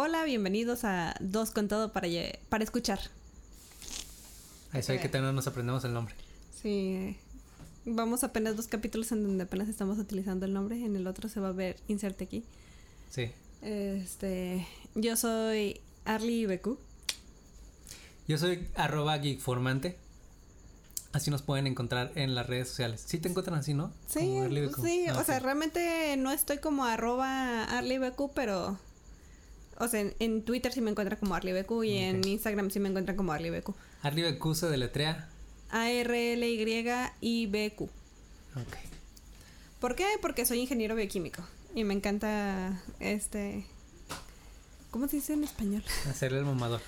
hola, bienvenidos a Dos con Todo para, para escuchar. A eso hay que tener, nos aprendemos el nombre. Sí, vamos apenas dos capítulos en donde apenas estamos utilizando el nombre, en el otro se va a ver inserte aquí. Sí. Este, yo soy Arly BQ. Yo soy arroba geekformante. Así nos pueden encontrar en las redes sociales. Sí te encuentran así, ¿no? Sí, Arly sí, Ah, o sea, ok. realmente no estoy como arroba ArlyBQ, pero... O sea, en, en Twitter sí me encuentran como ArlyBQ y en. Instagram sí me encuentran como ArlyBQ. Arly BQ se deletrea. A-R-L-Y-I-B-Q. Ok. ¿Por qué? Porque soy ingeniero bioquímico y me encanta este... ¿Cómo se dice en español? Hacerle el mamador.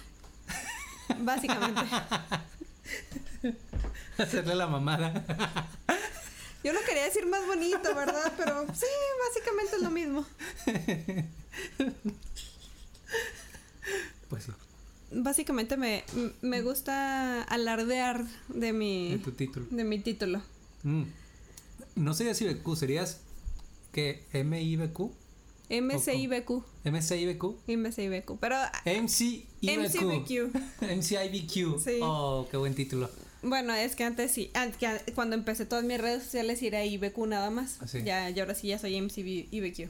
Básicamente. Hacerle la mamada. Yo lo quería decir más bonito, ¿verdad? Pero sí, básicamente es lo mismo. Pues sí, Básicamente me, me gusta alardear de mi, de tu título. de mi título. Mm. No serías IBQ, serías que MIBQ, MCIBQ. MCIBQ, MCIBQ. Pero MCIBQ. MCIBQ. Sí. Oh, qué buen título. bueno, es que antes sí, cuando empecé todas mis redes sociales era IBQ nada más. Ah, sí. Ya, y ahora sí ya soy MCIBQ.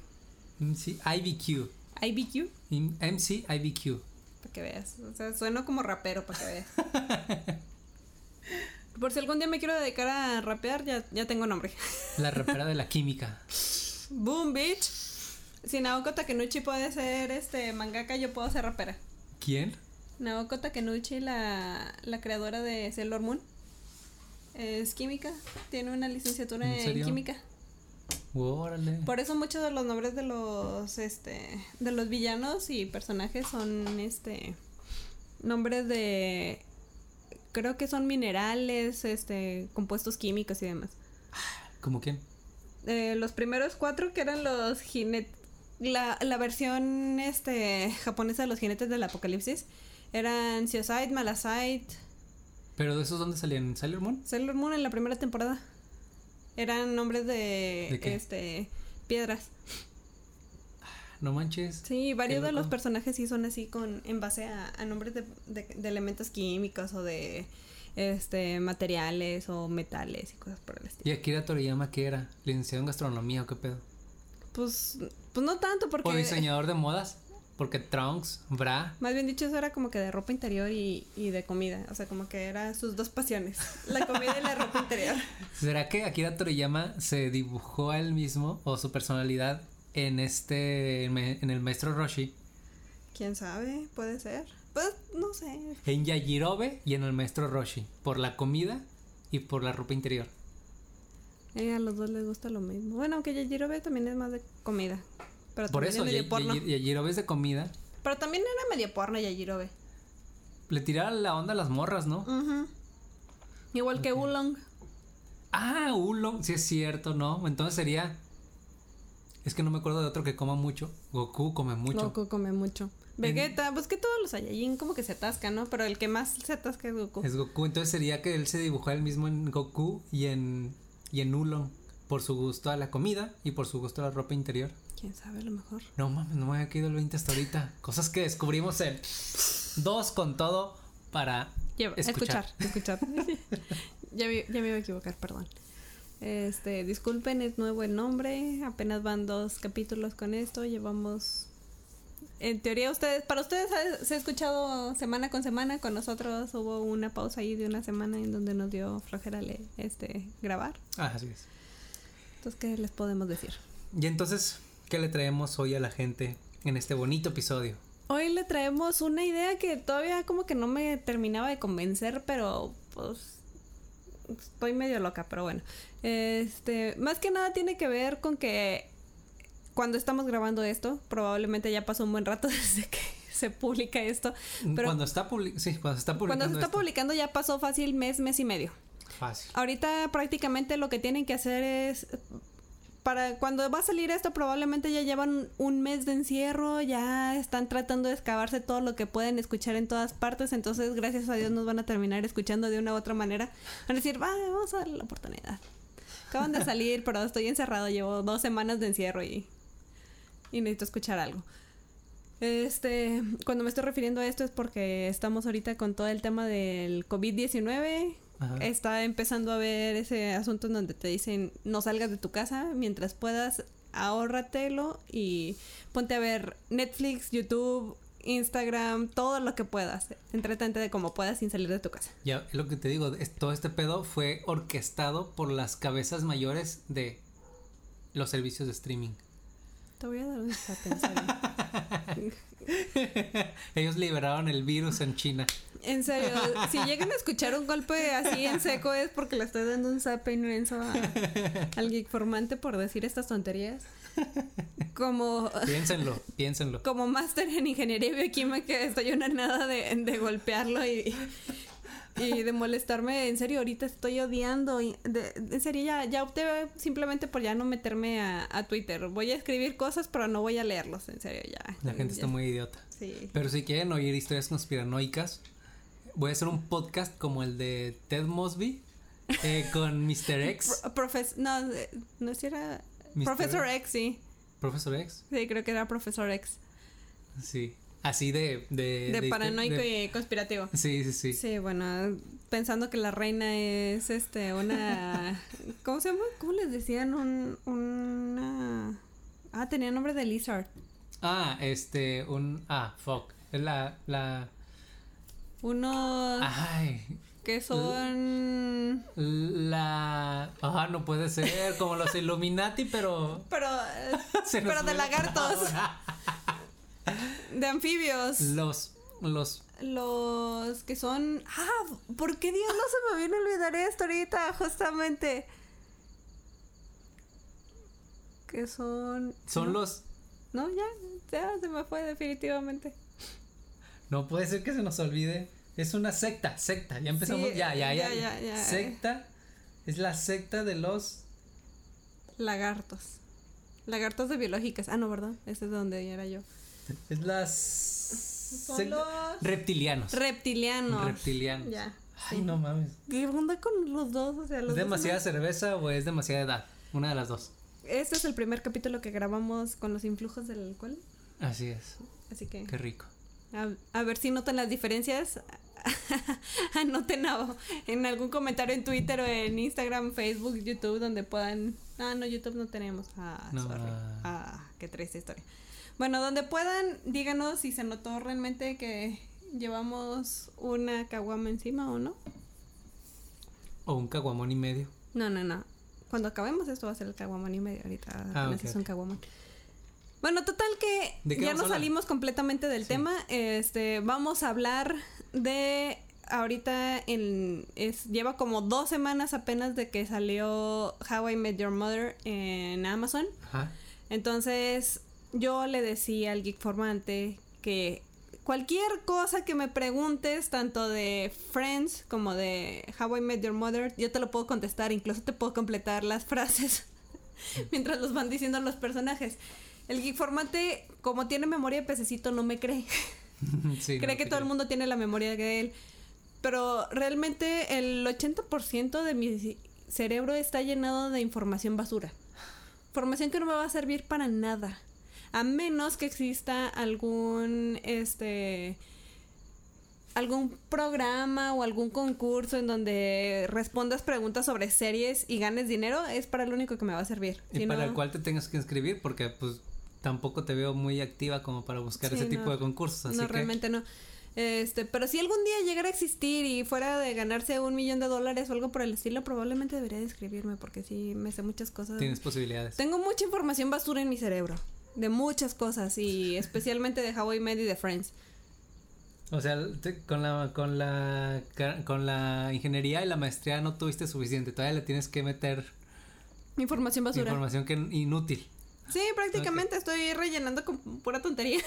MCIBQ. IBQ, In- MCIBQ. para que veas. O sea, sueno como rapero para que veas. Por si algún día me quiero dedicar a rapear, ya, ya tengo nombre. La rapera de la química. Boom, bitch. Si Naoko Takenuchi puede ser este mangaka, yo puedo ser rapera. ¿Quién? Naoko Takenuchi, la, la creadora de Sailor Moon, es química. Tiene una licenciatura ¿En química. Órale. Por eso muchos de los nombres de los este de los villanos y personajes son este nombres de creo que son minerales, este compuestos químicos y demás. ¿Cómo quién? Eh, los primeros cuatro que eran los jinetes la, la versión este japonesa de los jinetes del apocalipsis eran Seosite, Malazite, ¿Pero de esos dónde salían? ¿En Sailor Moon? Sailor Moon en la primera temporada. Eran nombres de, ¿De qué? este piedras. No manches. Sí, varios de los personajes sí son así con en base a, a nombres de, de- de elementos químicos o de este materiales o metales y cosas por el ¿Y estilo. Akira Toriyama qué era? ¿Licenciado en gastronomía o qué pedo? Pues, pues no tanto porque ¿O diseñador de modas? Porque Trunks, Bra. más bien dicho eso era como que de ropa interior y, y de comida, o sea, como que eran sus dos pasiones, la comida y la ropa interior. ¿Será que Akira Toriyama se dibujó a él mismo o su personalidad en este en el maestro Roshi, ¿Quién sabe? Puede ser. Pues no sé. en Yajirobe y en el maestro Roshi, por la comida y por la ropa interior? Eh, a los dos les gusta lo mismo. Bueno, aunque Yajirobe también es más de comida. Pero Por también eso, es medio Yajirobe es de comida. Pero también era medio porno Yajirobe. Le tiraba la onda a las morras, ¿no? Igual que Ok. Oolong. Ah, Oolong, sí es cierto, ¿no? Entonces sería... Es que no me acuerdo de otro que coma mucho. Goku come mucho. Goku come mucho. Vegeta, pues que todos los Saiyajin como que se atascan, ¿no? Pero el que más se atasca es Goku. Es Goku, entonces sería que él se dibujó a él mismo en Goku y en, y en Oolong. Por su gusto a la comida y por su gusto a la ropa interior. ¿Quién sabe? A lo mejor. No mames, no me había caído el 20 hasta ahorita. Cosas que descubrimos en dos con todo para Lleva- escuchar. escuchar, escuchar. ya, me, ya me iba a equivocar, perdón. Este, disculpen, es nuevo el nombre. Apenas van dos capítulos con esto. Llevamos. En teoría, ustedes, para ustedes ha- se ha escuchado semana con semana. Con nosotros hubo una pausa ahí de una semana en donde nos dio flojera le- este, grabar. Ah, así es. Entonces, ¿qué les podemos decir? Y entonces, ¿qué le traemos hoy a la gente en este bonito episodio? Hoy le traemos una idea que todavía como que no me terminaba de convencer, pero pues estoy medio loca, pero bueno. Este, más que nada tiene que ver con que cuando estamos grabando esto, probablemente ya pasó un buen rato desde que se publica esto, pero cuando está publi- sí, cuando se está publicando cuando se está esto. publicando ya pasó fácil mes, mes y medio. Fácil. Ahorita prácticamente lo que tienen que hacer es para cuando va a salir esto probablemente ya llevan un mes de encierro, ya están tratando de excavarse todo lo que pueden escuchar en todas partes, entonces gracias a Dios nos van a terminar escuchando de una u otra manera. Van a decir, va, vamos a darle la oportunidad. Acaban de salir, pero estoy encerrado, llevo dos semanas de encierro y, y necesito escuchar algo. Este, cuando me estoy refiriendo a esto es porque estamos ahorita con todo el tema del COVID-19. Ajá. Está empezando a ver ese asunto en donde te dicen no salgas de tu casa mientras puedas, ahórratelo y ponte a ver Netflix, YouTube, Instagram, todo lo que puedas. Entretente de como puedas sin salir de tu casa. Ya, lo que te digo, es- todo este pedo fue orquestado por las cabezas mayores de los servicios de streaming. Te voy a dar un. Ellos liberaron el virus en China. En serio, si llegan a escuchar un golpe así en seco es porque le estoy dando un zape inmenso a- al geek formante por decir estas tonterías. Como, Piénsenlo, piénsenlo. como máster en ingeniería bioquímica estoy una nada de, de golpearlo y, y de molestarme. En serio, ahorita estoy odiando. y de- en serio, ya, ya opté simplemente por ya no meterme a, a Twitter. Voy a escribir cosas, pero no voy a leerlos. En serio, ya. La gente está muy idiota. Sí. Pero si quieren oír historias conspiranoicas, voy a hacer un podcast como el de Ted Mosby eh, con Mr. X. Pro- profes- no, eh, no si era... Mr. Professor X, sí. Profesor X. Sí, creo que era Profesor X. Sí. Así de. De, De, de- paranoico de- y conspirativo. Sí, sí, sí. Sí, bueno, pensando que la reina es este una ¿cómo se llama? ¿Cómo les decían? Un una Ah, tenía nombre de Lizard. Ah, este, un. Ah, fuck. Es la. la Unos ay. que son La. Ah, no puede ser. Como los Illuminati, pero. pero eh, se pero de lagartos, de anfibios. Los. Los. Los que son Ah, ¿por qué Dios no se me viene a olvidar esto ahorita justamente? Que son Son ¿no? los. No, ya, ya se me fue definitivamente. No puede ser que se nos olvide. Es una secta, secta. Ya empezamos. Sí, ya, ya, ya, ya. Secta. Es la secta de los. Lagartos. Lagartos de biológicas. Ah, no, ¿verdad? Ese es donde era yo. Es las. Son los Reptilianos. reptilianos. Reptilianos. Ya. Ay, sí. no mames. ¿Qué onda con los dos? O sea, los ¿Es demasiada cerveza o es demasiada edad? Una de las dos. Este es el primer capítulo que grabamos con los influjos del alcohol. Así es. Así que Qué rico. A, a ver si notan las diferencias. Anoten a- en algún comentario en Twitter o en Instagram, Facebook, YouTube, donde puedan. Ah, no, YouTube no tenemos. Ah, No. sorry. Ah, qué triste historia. Bueno, donde puedan, díganos si se notó realmente que llevamos una caguama encima o no. O un caguamón y medio. No, no, no. Cuando acabemos esto va a ser el caguamón y medio. Ahorita Ah, apenas ok, es un caguamón. Bueno, total que ¿De qué ya nos salimos completamente del Sí. tema. Este, vamos a hablar de ahorita en es lleva como dos semanas apenas de que salió How I Met Your Mother en Amazon. Ajá. Entonces, yo le decía al geek formante que cualquier cosa que me preguntes, tanto de Friends como de How I Met Your Mother, yo te lo puedo contestar, incluso te puedo completar las frases mientras los van diciendo los personajes. El geek formante, como tiene memoria de pececito, no me cree. Sí, cree no que todo el mundo tiene la memoria de él. Pero realmente el 80% de mi cerebro está llenado de información basura. Información que no me va a servir para nada. A menos que exista algún este algún programa o algún concurso en donde respondas preguntas sobre series y ganes dinero, es para lo único que me va a servir. Y Si para no- el cual te tengas que inscribir porque pues tampoco te veo muy activa como para buscar Sí, ese no. tipo de concursos. Así no, que realmente no. Este, pero si algún día llegara a existir y fuera de ganarse un millón de dólares o algo por el estilo, probablemente debería de escribirme porque sí me sé muchas cosas. tienes posibilidades. Tengo mucha información basura en mi cerebro. De muchas cosas y especialmente de How I Met y de Friends. O sea, te- con la con la con la ingeniería y la maestría no tuviste suficiente. Todavía le tienes que meter Información basura. información que inútil. Sí, prácticamente estoy rellenando con pura tontería.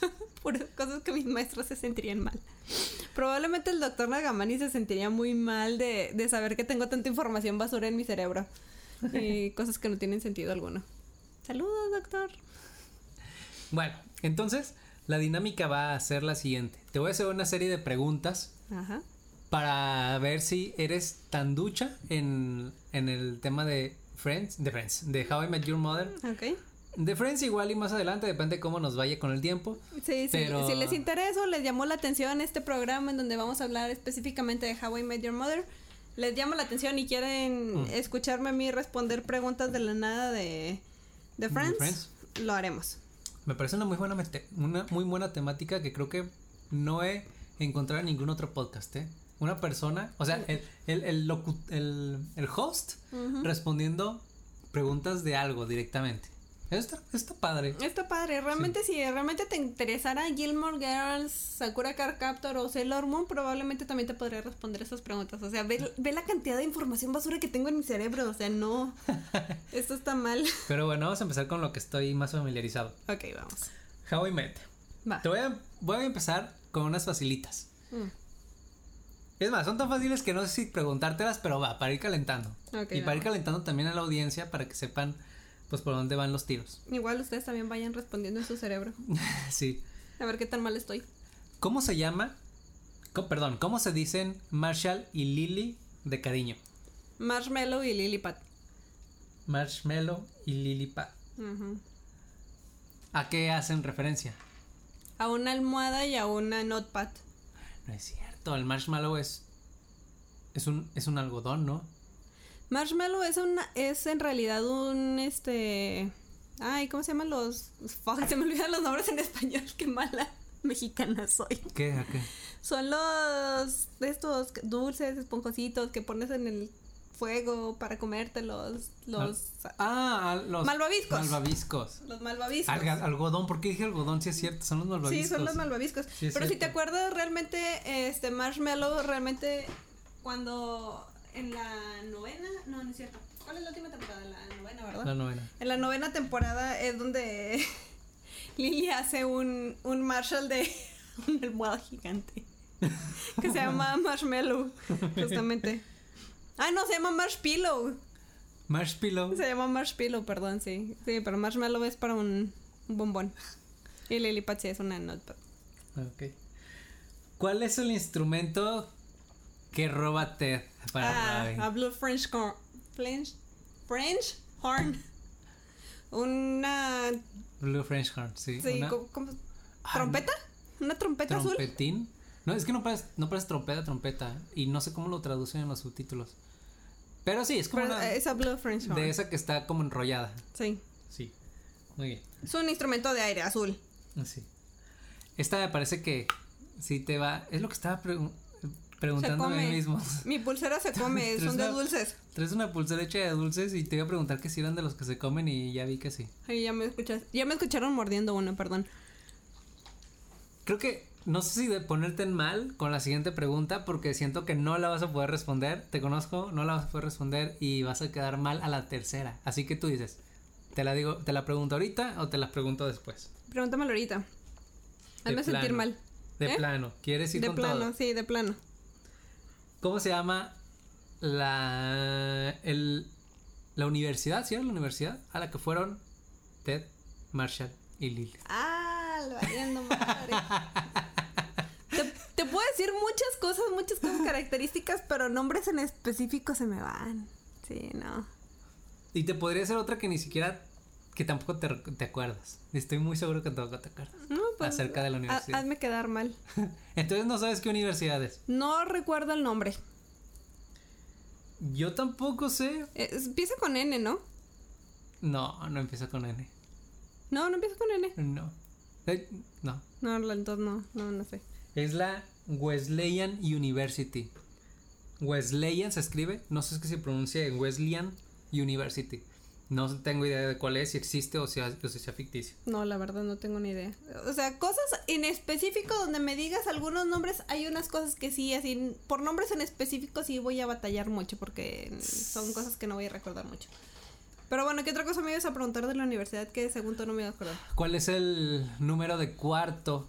Puras cosas que mis maestros se sentirían mal. Probablemente el doctor Nagamani se sentiría muy mal de, de saber que tengo tanta información basura en mi cerebro. Y cosas que no tienen sentido alguno. Saludos, doctor. Bueno, entonces la dinámica va a ser la siguiente. Te voy a hacer una serie de preguntas Ajá. para ver si eres tan ducha en, en el tema de Friends, de Friends, de How I Met Your Mother, Ok. De Friends igual y más adelante, depende de cómo nos vaya con el tiempo. Sí, Si les interesa o les llamó la atención este programa en donde vamos a hablar específicamente de How I Met Your Mother, les llama la atención y quieren Mm. escucharme a mí responder preguntas de la nada de, de Friends, Friends. lo haremos. Me parece una muy buena mete- una muy buena temática que creo que no he encontrado en ningún otro podcast, ¿eh? Una persona, o sea, el, el, el, locu- el- host respondiendo preguntas de algo directamente. Está, está padre. Está padre, realmente si realmente te interesara Gilmore Girls, Sakura Card Captor o Sailor Moon, probablemente también te podría responder esas preguntas. O sea, ve, ve la cantidad de información basura que tengo en mi cerebro, o sea, no, esto está mal. Pero bueno, vamos a empezar con lo que estoy más familiarizado. Ok, vamos. How I Met. Va. Te voy a, voy a empezar con unas facilitas. Mm, Es más, son tan fáciles que no sé si preguntártelas, pero va, para ir calentando. Ok, y para ir calentando también a la audiencia para que sepan pues por dónde van los tiros. Igual ustedes también vayan respondiendo en su cerebro. sí. A ver qué tan mal estoy. ¿Cómo se llama? co- perdón, ¿cómo se dicen Marshall y Lily de cariño? Marshmallow y Lilliput. Marshmallow y Lily Pad. Ujú. ¿A qué hacen referencia? A una almohada y a una notepad. No es cierto, el marshmallow es es un es un algodón, ¿no? Marshmallow es una, es en realidad un este. Ay, ¿cómo se llaman los? Fuck, se me olvidan los nombres en español, qué mala mexicana soy. ¿Qué? ¿A qué? Son los estos dulces, esponjositos que pones en el fuego para comértelos. Los. Ah, los Malvaviscos. Malvaviscos. Los malvaviscos. Alga- algodón, ¿por qué dije algodón? Sí es cierto, son los malvaviscos. Sí, son los malvaviscos. Sí, Pero si te acuerdas, realmente, este Marshmallow, realmente, cuando en la novena, no, no es cierto. ¿Cuál es la última temporada? La novena, ¿verdad? La novena. En la novena temporada es donde Lily hace un, un Marshall de una almohada gigante. Que se llama Marshmallow, justamente. Ah, no, se llama Marshpillow. Marshmallow. Se llama Marshpillow, perdón, sí. Sí, pero Marshmallow es para un, un bombón. Y Lily Patsy es una notepad. Ok. ¿Cuál es el instrumento que roba Ted para Ah, a Blue French Horn. French, French Horn. Una. Blue French Horn, sí. Sí, una- ¿cómo- cómo? Ah, ¿Trompeta? ¿Una trompeta azul? ¿Trompetín? No, es que no parece, no parece trompeta, trompeta. Y no sé cómo lo traducen en los subtítulos. Pero sí, es como Pero, una- eh, esa Blue French Horn. de esa que está como enrollada. Sí. Sí. Muy bien. Es un instrumento de aire azul. Sí. Esta me parece que sí te va. Es lo que estaba pregun- preguntando a mí mismo. Mi pulsera se come, son de una- dulces. Traes una pulsera hecha de dulces y te iba a preguntar que si eran de los que se comen y ya vi que sí. Ay, ya me escuchas. Ya me escucharon mordiendo uno, perdón. Creo que no sé si de ponerte en mal con la siguiente pregunta porque siento que no la vas a poder responder. Te conozco, no la vas a poder responder y vas a quedar mal a la tercera. Así que tú dices, te la digo, te la pregunto ahorita o te la pregunto después. Pregúntamelo ahorita. Hazme sentir mal. De ¿Eh? plano, ¿quieres ir De con plano, todo? sí, de plano. ¿Cómo se llama la el la universidad, sí era la universidad a la que fueron Ted, Marshall y Lily? Ah, lo valiendo madre. te, te puedo decir muchas cosas, muchas cosas características, pero nombres en específico se me van. Sí, no. Y te podría ser otra que ni siquiera que tampoco te, te acuerdas. Estoy muy seguro que tampoco te acuerdas. No, pues, Acerca de la universidad. hazme quedar mal. Entonces no sabes qué universidad es. No recuerdo el nombre. Yo tampoco sé. Eh, empieza con N, ¿no? No, no empieza con N. No, no empieza con N. No. Eh, no. No, entonces no, no, no sé. Es la Wesleyan University. Wesleyan se escribe, no sé si se pronuncia en Wesleyan University. No tengo idea de cuál es, si existe o si, o si sea ficticio. No, la verdad no tengo ni idea. O sea, cosas en específico donde me digas algunos nombres, hay unas cosas que sí, así, por nombres en específico sí voy a batallar mucho porque son cosas que no voy a recordar mucho. Pero bueno, ¿qué otra cosa me ibas a preguntar de la universidad que según tú no me ibas a acordar? ¿Cuál es el número de cuarto?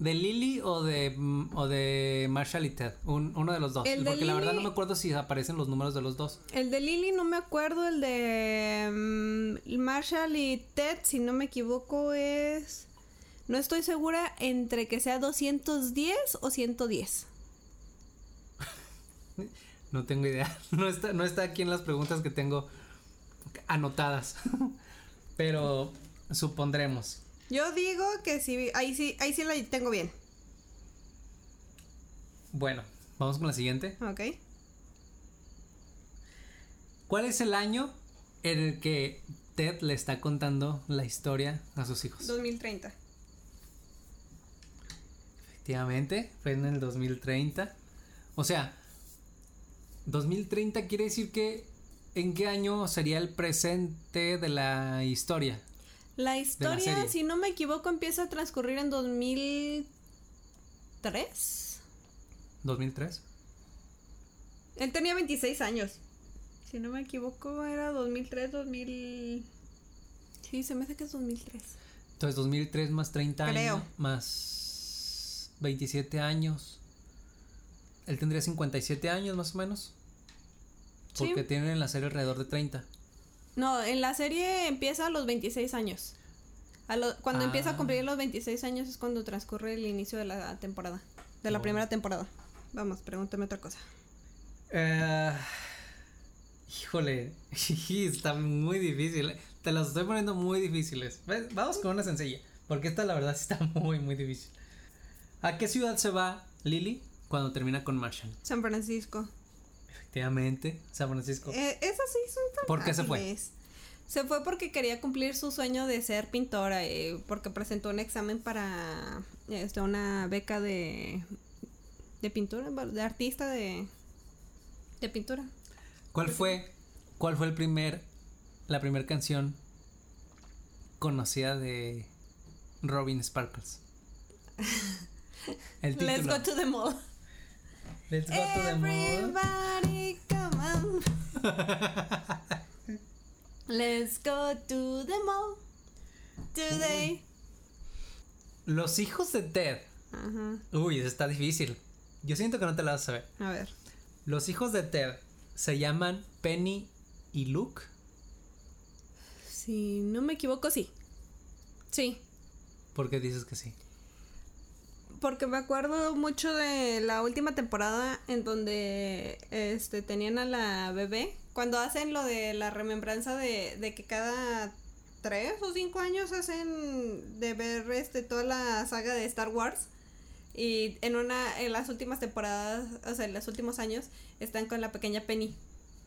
¿De Lily o de, mm, o de Marshall y Ted? Un- uno de los dos. El Porque la verdad no me acuerdo si aparecen los números de los dos. El de Lily no me acuerdo, el de mm, Marshall y Ted, si no me equivoco, es... No estoy segura entre que sea 210 o 110. No tengo idea. No está, no está aquí en las preguntas que tengo anotadas. Pero supondremos. Yo digo que sí, ahí sí, ahí sí la tengo bien. Bueno, vamos con la siguiente. Ok. ¿Cuál es el año en el que Ted le está contando la historia a sus hijos? 2030. Efectivamente, fue en el 2030. O sea, 2030 quiere decir que ¿en qué año sería el presente de la historia? La historia, si no me equivoco, empieza a transcurrir en 2003. ¿2003? Él tenía 26 años. Si no me equivoco, era 2003, 2000. Sí, se me hace que es 2003. Entonces, 2003 más 30 Creo. años. Más 27 años. Él tendría 57 años más o menos. Sí. Porque tiene en la serie alrededor de 30. No, en la serie empieza a los 26 años. A lo- cuando Ah. empieza a cumplir los 26 años es cuando transcurre el inicio de la temporada. De la Oh. primera temporada. Vamos, pregúntame otra cosa. Eh, híjole, está muy difícil. Te las estoy poniendo muy difíciles. ¿Ves? Vamos con una sencilla. Porque esta la verdad sí está muy, muy difícil. ¿A qué ciudad se va Lily cuando termina con Martian? San Francisco. Efectivamente, San Francisco. Eh, esas sí son tan ¿Por qué se fue? Se fue porque quería cumplir su sueño de ser pintora, eh, porque presentó un examen para este, una beca de, de pintura, de artista de, de pintura. ¿Cuál fue, cuál fue el primer, la primera canción conocida de Robin Sparkles? El título. Let's go to the mall. Let's go to the mall. Everybody come on. Let's go to the mall today. Los hijos de Ted. Ajá. Uy, eso está difícil. Yo siento que no te la vas a saber. A ver. Los hijos de Ted se llaman Penny y Luke. Si no me equivoco, sí. Sí. ¿Por qué dices que sí? Porque me acuerdo mucho de la última temporada en donde este tenían a la bebé. Cuando hacen lo de la remembranza de, de que cada tres o cinco años hacen de ver este toda la saga de Star Wars. Y en una, en las últimas temporadas, o sea, en los últimos años, están con la pequeña Penny.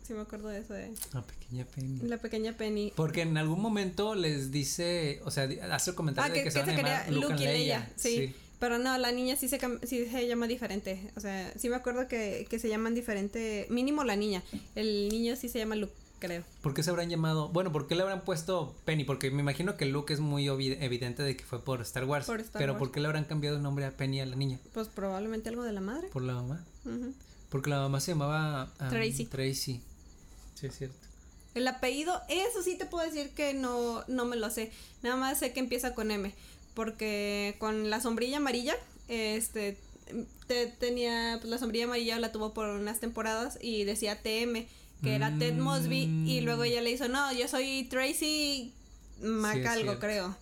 Sí me acuerdo de eso de La pequeña Penny. la pequeña Penny. Porque en alún momento les dice, o sea, hace el comentario Ah, de que, que, se que van se a llamar quería Luke, Luke y Leia. Sí. sí. Pero no, la niña sí se, sí se llama diferente. O sea, sí me acuerdo que, que se llaman diferente. Mínimo la niña. El niño sí se llama Luke, creo. ¿Por qué se habrán llamado? Bueno, ¿por qué le habrán puesto Penny? Porque me imagino que Luke es muy evidente de que fue por Star Wars. Por Star pero Wars. ¿por qué le habrán cambiado el nombre a Penny a la niña? Pues probablemente algo de la madre. Por la mamá. Porque la mamá se llamaba um, Tracy. Tracy. Sí, es cierto. El apellido, eso sí te puedo decir que no, no me lo sé. Nada más sé que empieza con M. Porque con la sombrilla amarilla, este, te, tenía, pues la sombrilla amarilla la tuvo por unas temporadas y decía TM, que era Ted Mosby. Y Mm. luego ella le hizo, no, yo soy Tracy Macalgo, creo.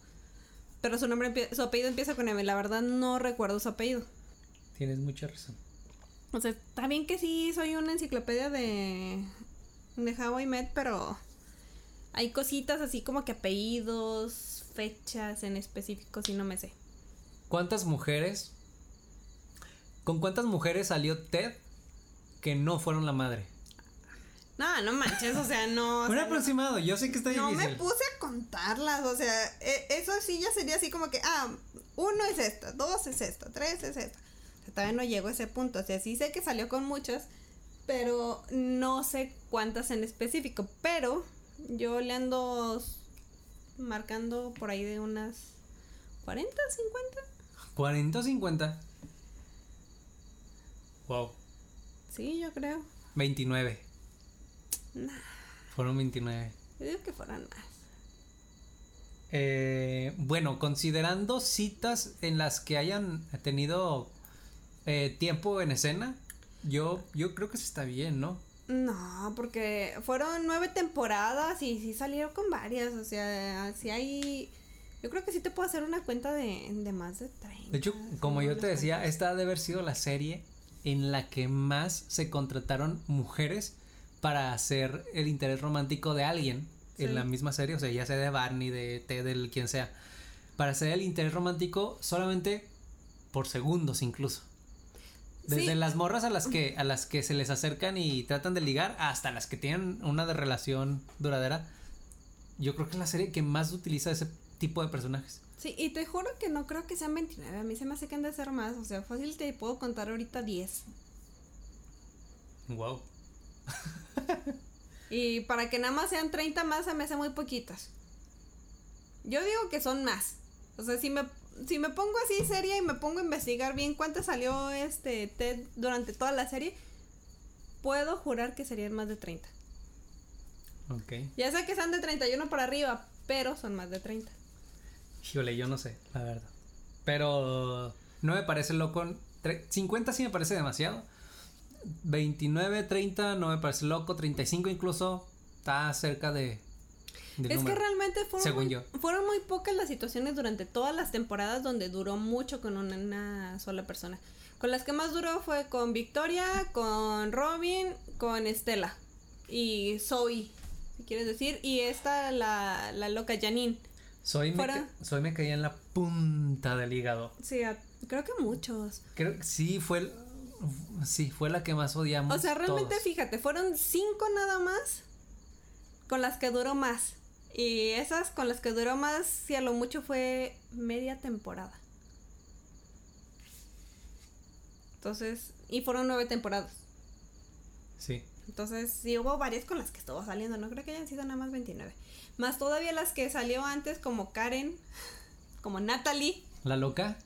Pero su nombre, su apellido empieza con M. La verdad no recuerdo su apellido. Tienes mucha razón. O sea, está bien que sí soy una enciclopedia de, de How I Met, pero hay cositas así como que apellidos, fechas en específico, si no me sé. ¿Cuántas mujeres? ¿Con cuántas mujeres salió Ted que no fueron la madre? No, no manches, o sea, no. o Un sea, aproximado, yo sé que está no, no difícil. me puse a contarlas, o sea, e- eso sí ya sería así como que, ah, uno es esta, dos es esta, tres es esta. O sea, todavía no llego a ese punto, o sea, sí sé que salió con muchas, pero no sé cuántas en específico, pero yo le ando marcando por ahí de unas 40, 50. 40 o 50. Wow. Sí, yo creo. 29. Nah, Fueron 29. yo digo que fueran más. Eh, bueno, considerando citas en las que hayan tenido eh, tiempo en escena, yo, yo creo que sí está bien, ¿no? No, porque fueron nueve temporadas y sí salieron con varias. O sea, si hay. Yo creo que sí te puedo hacer una cuenta de, de más de 30. De hecho, como yo te decía, cuentas. esta ha de haber sido la serie en la que más se contrataron mujeres para hacer el interés romántico de alguien en Sí. la misma serie, o sea, ya sea de Barney, de Ted, del quien sea, para hacer el interés romántico solamente por segundos incluso. Desde Sí. las morras a las que a las que se les acercan y tratan de ligar hasta las que tienen una de relación duradera. Yo creo que es la serie que más utiliza ese tipo de personajes. Sí, y te juro que no creo que sean 29. A mí se me hace que han de ser más. O sea, fácil te puedo contar ahorita 10. Wow. Y para que nada más sean 30 más, se me hace muy poquitas. Yo digo que son más. O sea, si me, si me pongo así seria y me pongo a investigar bien cuánto salió este Ted durante toda la serie, puedo jurar que serían más de 30. Ok. Ya sé que son de 31 para arriba, pero son más de 30. Híjole, yo no sé, la verdad. Pero no me parece loco. Tre- 50 sí me parece demasiado. 29, 30 no me parece loco. 35 incluso está cerca de. Del Es número. que realmente fueron según muy, yo. fueron muy pocas las situaciones durante todas las temporadas donde duró mucho con una, una sola persona. Con las que más duró fue con Victoria, con Robin, con Estela y Zoe, si quieres decir, y esta, la, la loca Janine. Soy me, soy me caía en la punta del hígado. Sí, creo que muchos. Creo que sí fue sí fue la que más odiamos. O sea, realmente todos. fíjate, fueron cinco nada más con las que duró más. Y esas con las que duró más, si a lo mucho fue media temporada. Entonces, y fueron nueve temporadas. Sí. Entonces, sí hubo varias con las que estuvo saliendo. No creo que hayan sido nada más 29. Más todavía las que salió antes, como Karen, como Natalie, La loca.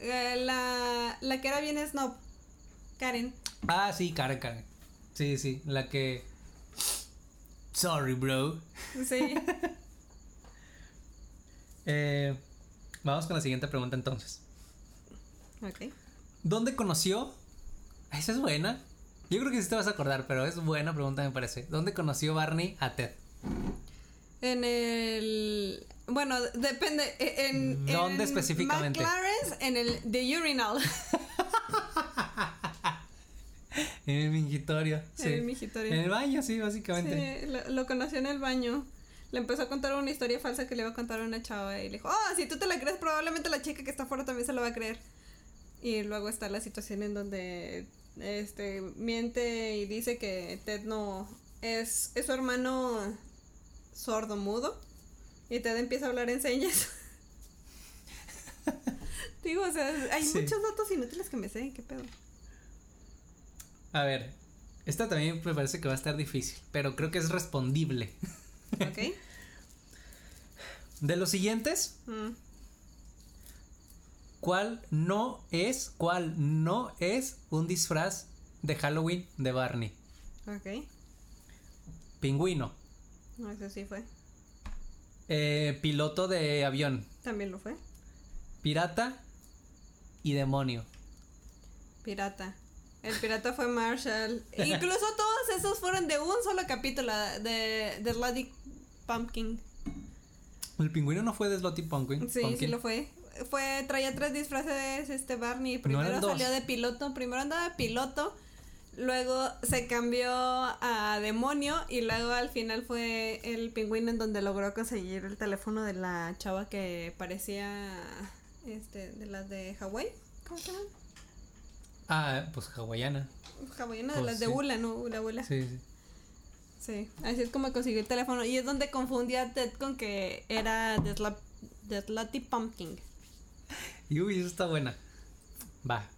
eh, la, la que era bien snob. Karen. Ah, sí, Karen, Karen. Sí, sí, la que Sorry, bro. Sí. Eh, vamos con la siguiente pregunta entonces. ok. ¿Dónde conoció? Esa es buena. Yo creo que sí te vas a acordar, pero es buena pregunta me parece. ¿Dónde conoció Barney a Ted? En el. Bueno, depende. e- En, ¿Dónde en específicamente? McLaren's, en el The Urinal. En el mingitorio. Sí. En el mingitorio. En el baño, sí, básicamente. Sí, lo, lo conoció en el baño. Le empezó a contar una historia falsa que le iba a contar a una chava y le dijo, oh, si tú te la crees, probablemente la chica que está afuera también se lo va a creer. Y luego está la situación en donde este miente y dice que Ted no es, es su hermano sordo mudo. Y Ted empieza a hablar en señas. Digo, o sea, hay Sí. muchos datos inútiles que me sé, qué pedo. A ver, esta también me parece que va a estar difícil, pero creo que es respondible. ¿Ok? De los siguientes, Mm, ¿cuál no es, cuál no es un disfraz de Halloween de Barney? ok. Pingüino, No, eso sí fue. eh, piloto de avión, También lo fue. pirata y demonio. Pirata. El pirata fue Marshall. Incluso todos esos fueron de un solo capítulo de, de Bloody Pumpkin. El pingüino no fue de Slotty Pumpkin. Sí, sí Pumpkin? lo fue. Fue, traía tres disfraces este Barney. Primero salió de piloto, primero andaba de piloto, luego se cambió a demonio y luego al final fue el pingüino en donde logró conseguir el teléfono de la chava que parecía este de las de Hawái. ¿Cómo se? Ah, pues hawaiana. Hawaiiana de Pues las de sí. Ula, ¿no? Ula, Ula. Sí, sí. Sí, así es como consiguió el teléfono. Y es donde confundía a Ted con que era de, Slap, de Slutty Pumpkin. Y uy, esa está buena. Va,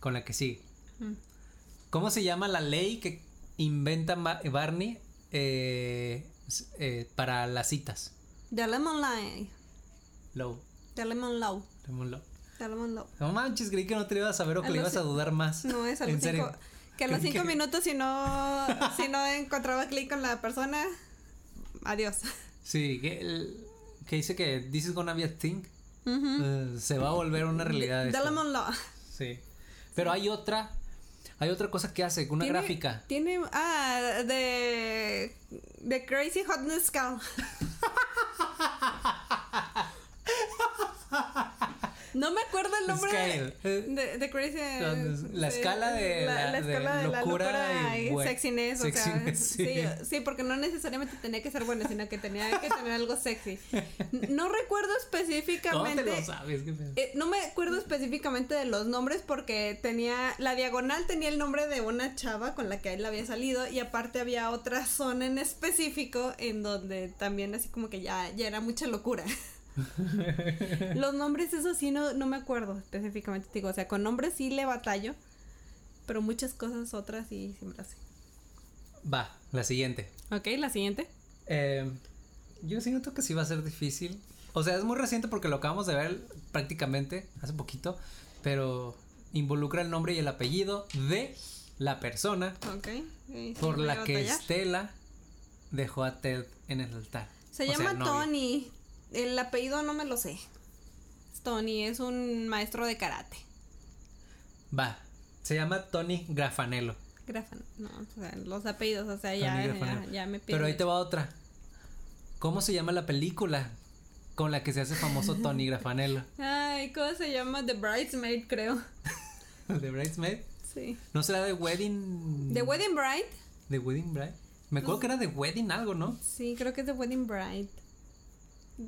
con la que sigue. Mm. ¿Cómo se llama la ley que inventa Barney eh, eh, para las citas? The Lemon Line. Low. The Lemon Law. Lemon Low. Law. No manches, creí que no te ibas a saber o que le ibas a dudar más. No, es a En los serio. cinco. Que a los cinco que- minutos, si no, si no encontraba clic con la persona, adiós. Sí, que, el- que dice que this is gonna be a thing. Eh, se va a volver una realidad. Lemon Law. Sí. Pero hay otra. Hay otra cosa que hace, una Tiene- gráfica. Tiene. Ah, de. De Crazy Hotness Skull. No me acuerdo el nombre Scale. de, de Crazy. La escala de la- de escala de la locura locura y y, sexiness, o sea, sí. sí. sí, porque no necesariamente tenía que ser bueno, sino que tenía que tener algo sexy. No recuerdo ¿Cómo te específicamente. lo sabes? Eh, no me acuerdo específicamente de los nombres porque tenía la diagonal tenía el nombre de una chava con la que él había salido y aparte había otra zona en específico en donde también así como que ya, ya era mucha locura. los nombres eso sí no, no me acuerdo específicamente digo, o sea, con nombres sí le batallo, pero muchas cosas otras sí, sí me las sé. Va, la siguiente. Ok, la siguiente. Eh, yo siento que sí va a ser difícil. O sea, es muy reciente porque lo acabamos de ver prácticamente hace poquito, pero involucra el nombre y el apellido de la persona sí, por la que. Stella dejó a Ted en el altar. Se O llama. Tony. El apellido no me lo sé. Tony es un maestro de karate. Va, se llama Tony Grafanello. Grafan, no, o sea, los apellidos, o sea, ya, ya, Grafanello. ya me pierdo. Pero ahí te va otra. ¿Cómo se llama la película con la que se hace famoso Tony Grafanello? Ay, ¿cómo se llama? The Bridesmaid, creo. ¿The Bridesmaid? Sí. ¿No será de Wedding? The Wedding Bride. ¿The Wedding Bride? Me acuerdo que era de Wedding algo, ¿no? Sí, creo que es The Wedding Bride.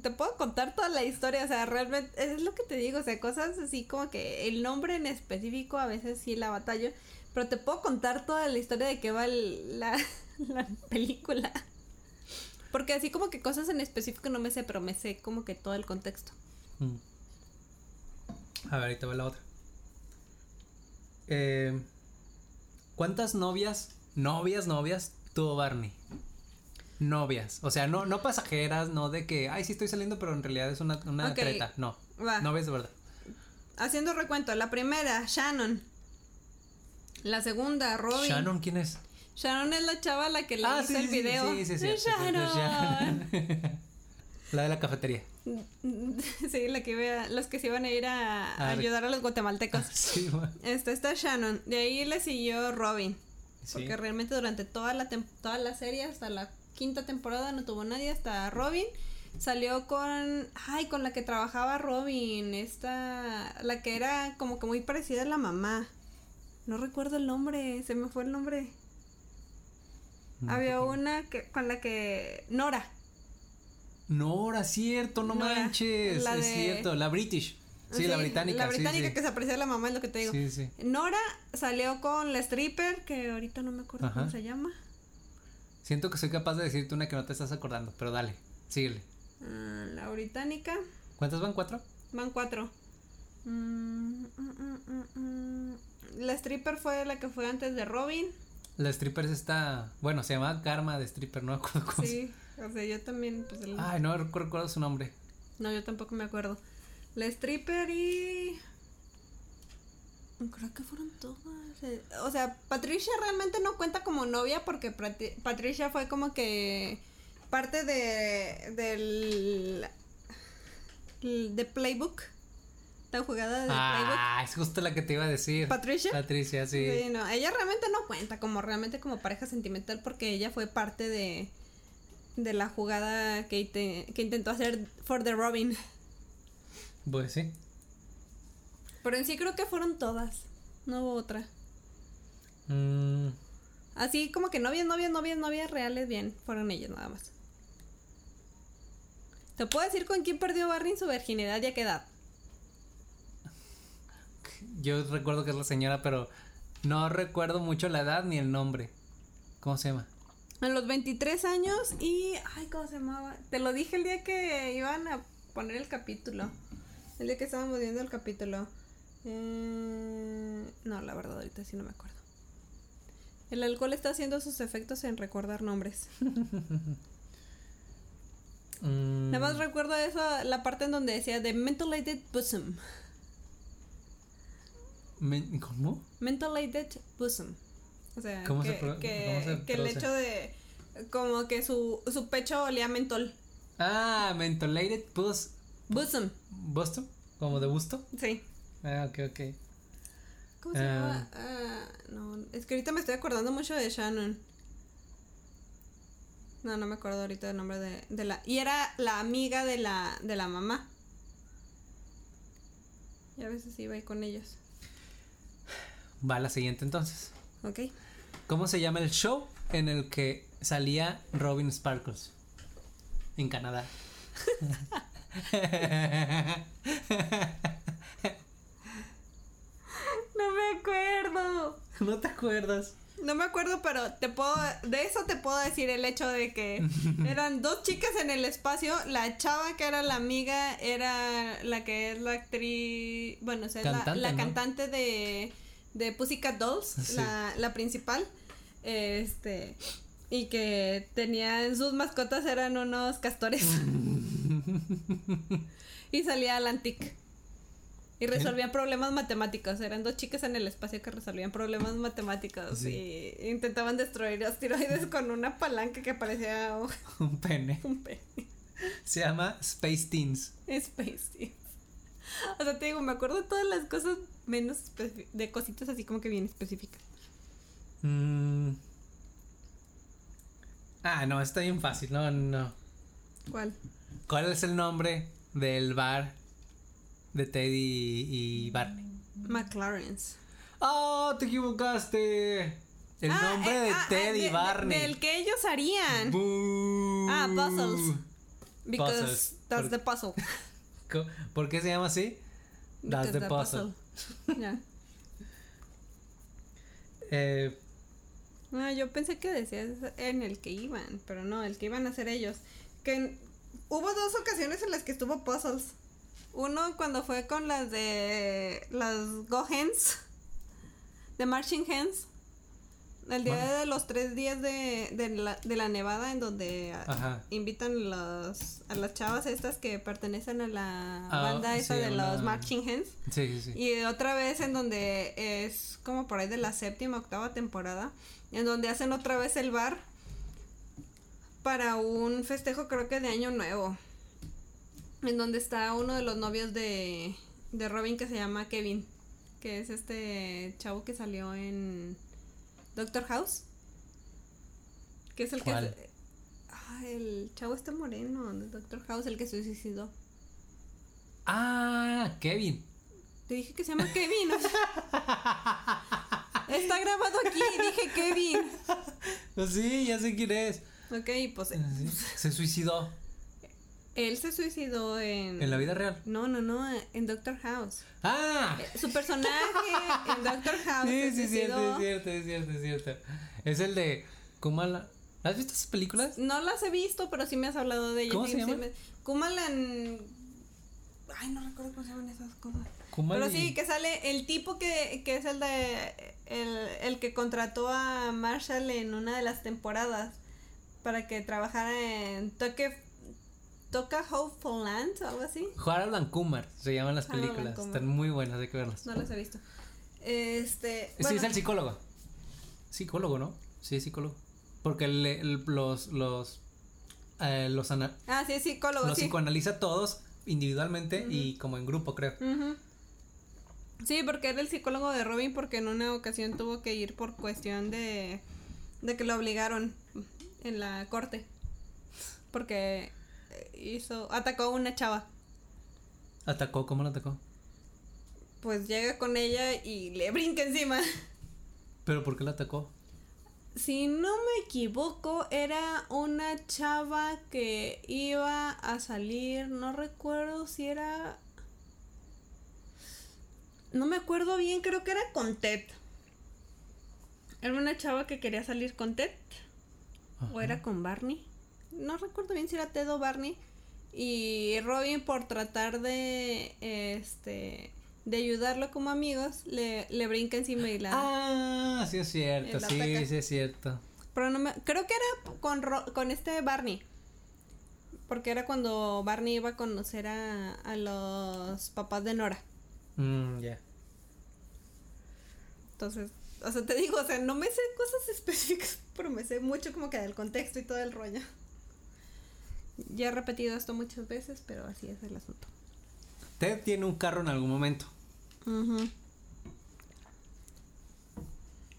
Te puedo contar toda la historia, o sea, realmente es lo que te digo, o sea, cosas así como que el nombre en específico a veces sí la batallo, pero te puedo contar toda la historia de qué va la, la película. Porque así como que cosas en específico no me sé, pero me sé como que todo el contexto. Mm. A ver, ahí te va la otra. Eh, ¿Cuántas novias, novias, novias tuvo Barney? Novias. O sea, no, no pasajeras, no de que, ay, sí estoy saliendo, pero en realidad es una, una treta. No. Va. Novias de verdad. Haciendo recuento, la primera, Shannon. La segunda, Robin. Shannon, ¿quién es? Shannon es la chava la que le ah, hizo sí, el sí, sí, video. Sí, sí, sí. ¡Es sí, sí, sí, Sharon! La de la cafetería. Sí, la que iba, los que se iban a ir a, a Ah, ayudar a los guatemaltecos. Sí, bueno. Esta está Shannon. De ahí le siguió Robin. Sí. Porque realmente durante toda la, toda la serie, hasta la quinta temporada, no tuvo nadie. Hasta Robin. Salió con. Ay, con la que trabajaba Robin. Esta. La que era como que muy parecida a la mamá. No recuerdo el nombre. Se me fue el nombre. No Había una que, con la que. Nora. No, era cierto, no Nora, manches. la es cierto, la British. Sí, la británica. La británica sí. que se parecía a la mamá, es lo que te digo. Sí, sí. Nora salió con la stripper, que ahorita no me acuerdo Ajá. cómo se llama. Siento que soy capaz de decirte una que no te estás acordando, pero dale, síguele. Ah, la británica. ¿Cuántas van? ¿Cuatro? Van cuatro. Mm, mm, mm. La stripper fue la que fue antes de Robin. La stripper es esta. Bueno, se llama Karma de stripper, no me acuerdo cómo se Sí, o sea, yo también, pues el- Ay, no recu- recuerdo su nombre. No, yo tampoco me acuerdo. La stripper y... Creo que fueron todas. eh, O sea, Patricia realmente no cuenta como novia porque Patricia fue como que parte de del de Playbook. La jugada de Playbook. Ah, es justo la que te iba a decir. ¿Patricia? Patricia, sí. Sí, no, ella realmente no cuenta como realmente como pareja sentimental porque ella fue parte de de la jugada que, que intentó hacer for the Robin. Pues sí. Pero en sí creo que fueron todas. No hubo otra. Mm, Así como que novias, novias, novias, novias reales, bien. Fueron ellas nada más. ¿Te puedo decir con quién perdió Barney su virginidad y a qué edad? yo recuerdo que es la señora, pero no recuerdo mucho la edad ni el nombre. ¿Cómo se llama? A los 23 años y... Ay, ¿cómo se llamaba? Te lo dije el día que iban a poner el capítulo. El día que estábamos viendo el capítulo. Eh, No, la verdad, ahorita sí no me acuerdo. El alcohol está haciendo sus efectos en recordar nombres. Mm, Nada más recuerdo eso, la parte en donde decía de Mentalated Bosom. ¿Cómo? Mentalated Bosom. O sea, ¿Cómo se que, que, cómo se que el hecho de como que su, su pecho olía mentol. Ah, Mentolated Bus. Bosom, ¿Busto? ¿Como de busto? sí. Ah, ok, ok. ¿Cómo se Ah. llama? Ah, no, es que ahorita me estoy acordando mucho de Shannon. No, no me acuerdo ahorita del nombre de, de la... Y era la amiga de la, de la mamá. Y a veces iba ahí con ellos. Va la siguiente entonces. Ok. ¿Cómo se llama el show en el que salía Robin Sparkles? En Canadá. No me acuerdo. ¿No te acuerdas? No me acuerdo, pero te puedo, de eso te puedo decir el hecho de que eran dos chicas en el espacio. La chava que era la amiga era la que es la actriz, bueno, o sea, la, Cantante, la ¿no? cantante de, de Pussycat Dolls, Sí. la, la principal. Este, y que tenían sus mascotas eran unos castores. y salía Atlantic. Y resolvían problemas matemáticos. Eran dos chicas en el espacio que resolvían problemas matemáticos. Sí. Y intentaban destruir asteroides con una palanca que parecía Un pene. un pene. Se llama Space Teens. Space Teens. O sea, te digo, me acuerdo de todas las cosas menos de cositas así como que bien específicas. Mm. Ah, no, está bien fácil. No, no. ¿Cuál? ¿Cuál es el nombre del bar de Teddy y Barney? McLaren's. ¡Oh, te equivocaste! El Ah, nombre eh, de ah, Teddy eh, y de- Barney. Del que ellos harían. Boo. Ah, puzzles. Because Puzzles. that's Por- the puzzle. ¿Por qué se llama así? That's Because the puzzle. Ya. Eh, Ah, yo pensé que decías en el que iban, pero no, el que iban a ser ellos. Que en- hubo dos ocasiones en las que estuvo puzzles. Uno cuando fue con las de las Go Hens, de Marching Hens. El día Bueno. de los tres días de, de, la, de la nevada en donde invitan los, a las chavas estas que pertenecen a la Ah, banda esa sí, de una- los Marching Hens. sí, sí, sí. Y otra vez en donde es como por ahí de la séptima, octava temporada, en donde hacen otra vez el bar para un festejo creo que de año nuevo. En donde está uno de los novios de, de Robin que se llama Kevin, que es este chavo que salió en Doctor House. Que es el ¿Cuál? que... Ah, el chavo este moreno de Doctor House, el que se suicidó. Ah, Kevin. Te dije que se llama Kevin. o sea. Está grabado aquí, dije Kevin. Pues sí, ya sé quién es. Ok, pues Sí, Se suicidó él se suicidó en. en la vida real. No, no, no, en Doctor House. Ah, Eh, Su personaje en Doctor House sí, sí, es cierto, suicidó. es cierto, es cierto, es cierto. Es el de Kumala. ¿Has visto esas películas? No las he visto, pero sí me has hablado de ellas. ¿Cómo Sí, se sí llaman? me- Kumalan. Ay, no recuerdo cómo se llaman esas cosas. Kumala Pero sí, que sale el tipo que, que es el de. El, el que contrató a Marshall en una de las temporadas para que trabajara en Toque. Toca Hopeful Land o algo así. Harold and Kumar se llaman las Harold películas. Están muy buenas, hay que verlas. No las he visto. Este. Sí, es el psicólogo. Psicólogo, ¿no? Sí, es psicólogo. Porque el- el- los los eh, los, ana- Ah, sí, es psicólogo, los sí. psicoanaliza todos individualmente y como en grupo, creo. Sí, porque era el psicólogo de Robin porque en una ocasión tuvo que ir por cuestión de, de que lo obligaron en la corte. Porque hizo, atacó a una chava. ¿Atacó? ¿Cómo lo atacó? Pues llega con ella y le brinca encima. ¿Pero por qué la atacó? Si no me equivoco, era una chava que iba a salir, no recuerdo si era... No me acuerdo bien, creo que era con Ted. Era una chava que quería salir con Ted. O era con Barney. No recuerdo bien si era Ted o Barney. Y Robin por tratar de este de ayudarlo como amigos, le, le brinca encima y la... Ah, sí es cierto, sí, ataca. sí es cierto. Pero no me, creo que era con, con este Barney. Porque era cuando Barney iba a conocer a, a los papás de Nora. Mm, ya. Entonces, o sea, te digo, o sea, no me sé cosas específicas, pero me sé mucho como que del contexto y todo el rollo. Ya he repetido esto muchas veces, pero así es el asunto. Ted tiene un carro en algún momento.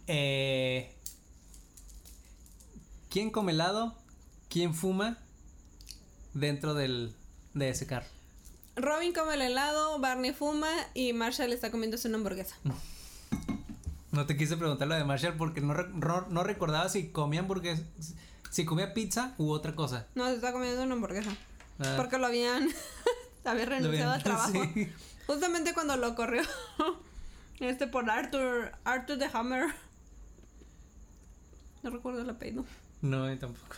Eh, ¿Quién come helado? ¿Quién fuma dentro del, de ese carro? Robin come el helado, Barney fuma y Marshall está comiéndose una hamburguesa. No te quise preguntar lo de Marshall porque no, no, no recordaba si comía hamburguesa, si comía pizza u otra cosa. No, se está comiendo una hamburguesa. Ah, Porque lo habían. había renunciado al trabajo. sí. Justamente cuando lo corrió. este por Arthur. Arthur the Hammer. No recuerdo el apellido. No, yo tampoco.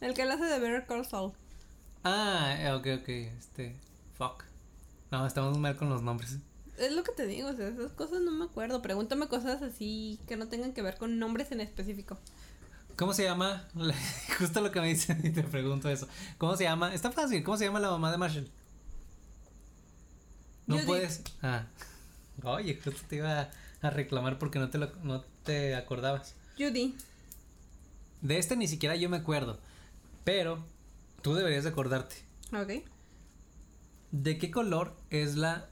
El que le hace de Better Call Saul. Ah, eh, ok, ok, este, fuck. No, estamos mal con los nombres. Es lo que te digo, o sea, esas cosas no me acuerdo. Pregúntame cosas así que no tengan que ver con nombres en específico. ¿Cómo se llama? la- Justo lo que me dicen y te pregunto eso. ¿Cómo se llama? Está fácil. ¿Cómo se llama la mamá de Marshall? No Judith. puedes. Ah. Oye, justo te iba a, a reclamar porque no te lo, no te acordabas. Judy. De este ni siquiera yo me acuerdo. Pero tú deberías de acordarte. Ok. ¿De qué color es la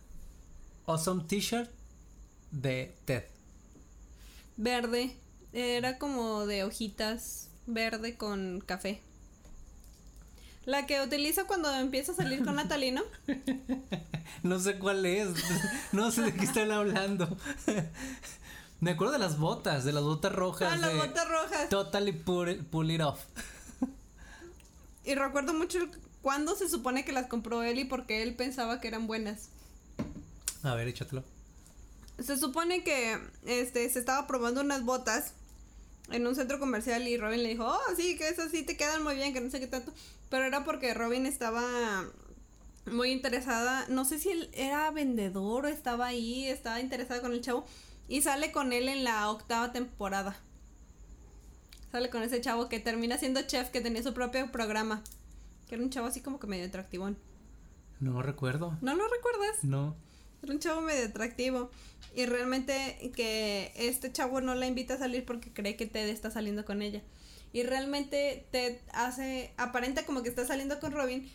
Awesome T-shirt de Ted? Verde. Era como de hojitas. Verde con café. La que utiliza cuando empieza a salir con Natalie, ¿no? No sé cuál es. No sé de qué están hablando. Me acuerdo de las botas, de las botas rojas. Ah, las botas rojas. Totally pull it, pull it off. Y recuerdo mucho cuándo se supone que las compró él y porque él pensaba que eran buenas. A ver, échatelo. Se supone que este se estaba probando unas botas en un centro comercial y Robin le dijo, oh, sí, que esas sí te quedan muy bien, que no sé qué tanto. Pero era porque Robin estaba muy interesada, no sé si él era vendedor o estaba ahí, estaba interesada con el chavo. Y sale con él en la octava temporada. Sale con ese chavo que termina siendo chef, que tenía su propio programa. Que era un chavo así como que medio atractivón. No recuerdo. ¿No lo recuerdas? No. Era un chavo medio atractivo. Y realmente que este chavo no la invita a salir porque cree que Ted está saliendo con ella. Y realmente Ted hace, aparenta como que está saliendo con Robin.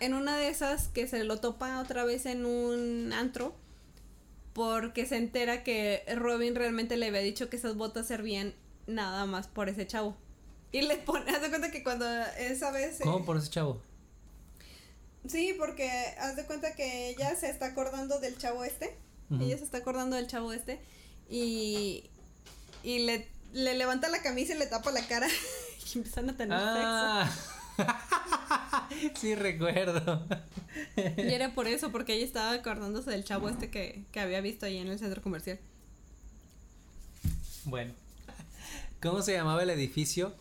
en una de esas que se lo topa otra vez en un antro. Porque se entera que Robin realmente le había dicho que esas botas servían nada más por ese chavo. Y le pone, haz de cuenta que cuando esa vez... eh, ¿Cómo por ese chavo? Sí, porque haz de cuenta que ella se está acordando del chavo este. Ella se está acordando del chavo este. Y, y le, le levanta la camisa y le tapa la cara. y empiezan a tener Ah. sí recuerdo. sexo. Y era por eso, porque ella estaba acordándose del chavo este que, que había visto ahí en el centro comercial. Bueno. ¿Cómo se llamaba el edificio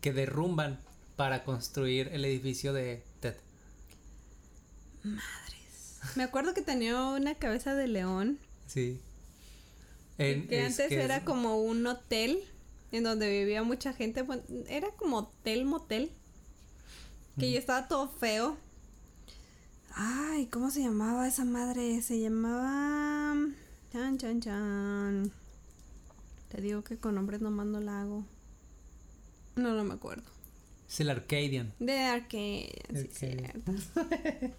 que derrumban para construir el edificio de Ted? Me acuerdo que tenía una cabeza de león. Sí. En- que es antes que es- era como un hotel en donde vivía mucha gente. era como hotel, motel. Que ya estaba todo feo. Ay, ¿cómo se llamaba esa madre? Se llamaba. Chan, chan, chan. Te digo que con nombres nomás no la hago. No, no me acuerdo. Es el Arcadian. De sí, Arcadian. cierto.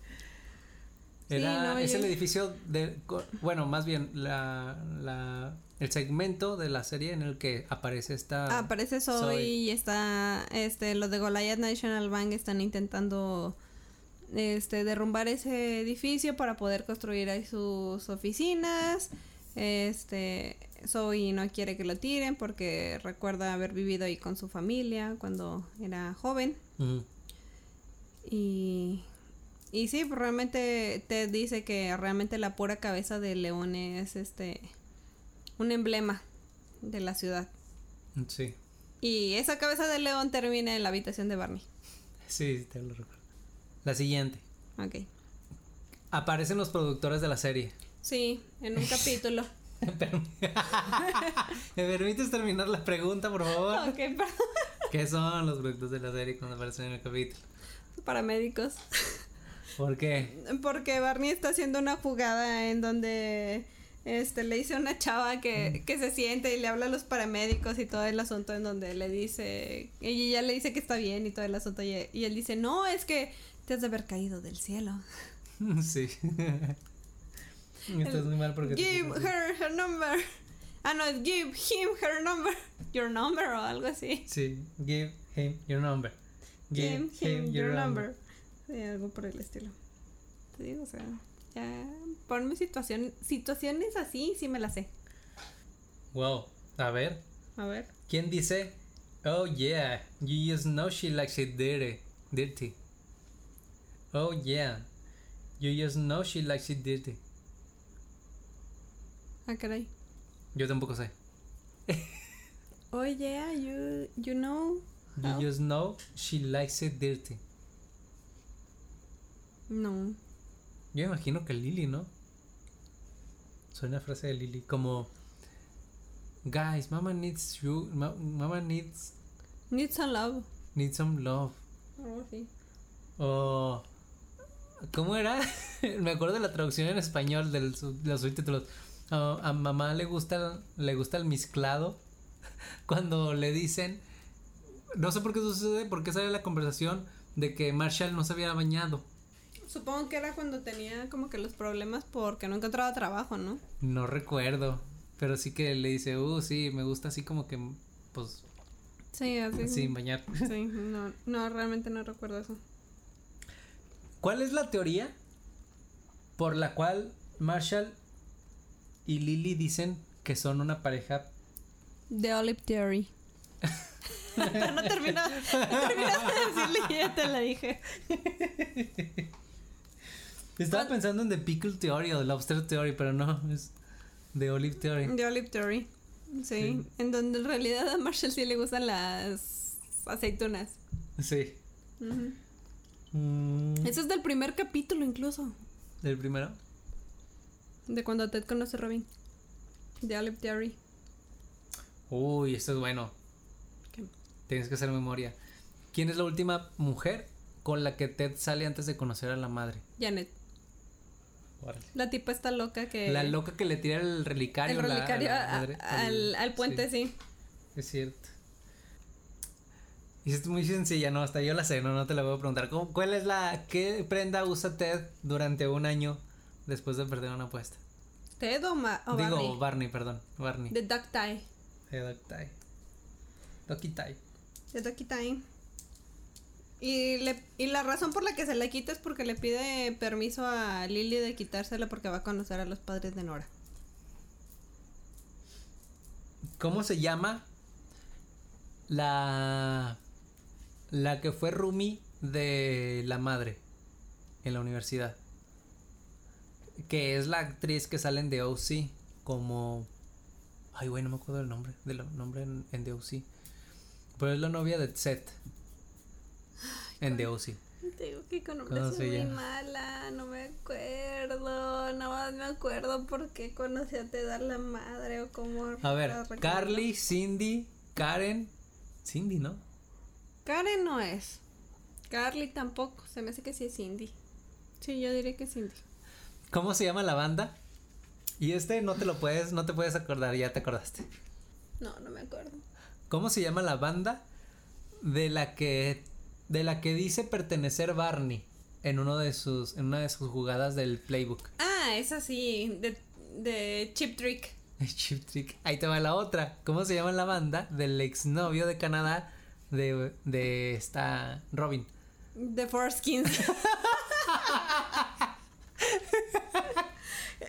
Era, no, es yo- el edificio de, bueno, más bien la, la, el segmento de la serie en el que aparece esta. Aparece Zoe, Zoe. y está, este, los de Goliath National Bank están intentando, este, derrumbar ese edificio para poder construir ahí sus oficinas. Este, Zoe no quiere que lo tiren porque recuerda haber vivido ahí con su familia cuando era joven. Y, y sí, pues realmente te dice que realmente la pura cabeza de león es este, un emblema de la ciudad. Sí, Y esa cabeza de león termina en la habitación de Barney. sí, te lo recuerdo. La siguiente. Ok. Aparecen los productores de la serie. Sí, en un capítulo. ¿Me permites terminar la pregunta, por favor? ok, perdón. ¿Qué son los productores de la serie cuando aparecen en el capítulo? Paramédicos. ¿Por qué? Porque Barney está haciendo una jugada en donde este le dice a una chava que, que se siente y le habla a los paramédicos y todo el asunto en donde le dice, ella ya le dice que está bien y todo el asunto y, y él dice, no, es que te has de haber caído del cielo. Sí. Estás muy mal porque... Give her her number. Ah, no, es give him her number. Your number o algo así. Sí, give him your number. Give him your number. Sí, algo por el estilo. Te digo, o sea, ya ponme situación, situaciones así, sí me las sé. Wow. A ver, A ver. ¿quién dice? Oh yeah, you just know she likes it dirty. Dirty. Oh yeah, you just know she likes it dirty. Ah, caray. Yo tampoco sé. Oh yeah, you, you know. You just know she likes it dirty. No. Yo imagino que Lily, ¿no? Suena frase de Lily como Guys, mama needs you, ma- mama needs Need some love. needs some love. Oh, sí. O ¿Cómo era? Me acuerdo de la traducción en español de los subtítulos. Ah, a mamá le gusta le gusta el mezclado cuando le dicen no sé por qué sucede, por qué sale la conversación de que Marshall no se había bañado. Supongo que era cuando tenía como que los problemas porque no encontraba trabajo, ¿no? No recuerdo, pero sí que le dice, "Uh, sí, me gusta así como que pues Sí, así. sin bañar." Sí, no, no, realmente no recuerdo eso. ¿Cuál es la teoría por la cual Marshall y Lily dicen que son una pareja? The Olive Theory. no termino, no terminaste de decirle y ya te la dije. Estaba ¿Cuál? pensando en The Pickle Theory o The Lobster Theory, pero no, es The Olive Theory. The Olive Theory. Sí, Sí. en donde en realidad a Marshall sí le gustan las aceitunas. Sí. Mm, Eso es del primer capítulo incluso. ¿Del primero? De cuando Ted conoce a Robin. The Olive Theory. Uy, esto es bueno. ¿Qué? Tienes que hacer memoria. ¿Quién es la última mujer con la que Ted sale antes de conocer a la madre? Janet. La tipa está loca que... La loca que le tira el relicario. El la- a a- al, al puente, sí. sí. Es cierto. Y es muy sencilla, no, hasta yo la sé, no, no te la voy a preguntar. ¿Cómo- ¿Cuál es la, qué prenda usa Ted durante un año después de perder una apuesta? ¿Ted o, Ma- o Digo, Barney? Barney, perdón, Barney. The Duck Tie. Eh, Duck Tie. Ducky Tie. The Ducky Tie. Y, la razón por la que se la quita es porque le pide permiso a Lily de quitársela porque va a conocer a los padres de Nora. ¿Cómo se llama la la que fue roomie de la madre en la universidad? Que es la actriz que sale en The O.C. como ay güey no me acuerdo del nombre del nombre en, en The O.C. pero es la novia de Seth en The O.C. Te digo que con ¿Cómo nombres se soy muy mala, no me acuerdo, nada más me acuerdo por qué conocí a Ted a la madre o cómo... a ver. Carly Cindy Karen Cindy no Karen no es. Carly tampoco, se me hace que sí es Cindy. Sí, yo diría que es Cindy. ¿Cómo se llama la banda? Y este no te lo puedes, no te puedes acordar, ya te acordaste. No, no me acuerdo. ¿Cómo se llama la banda de la que de la que dice pertenecer Barney en uno de sus en una de sus jugadas del playbook? Ah, esa sí, de, de Chip Trick. Chip Trick. Ahí te va la otra. ¿Cómo se llama la banda del exnovio de Canadá de, de esta Robin? The Forskins.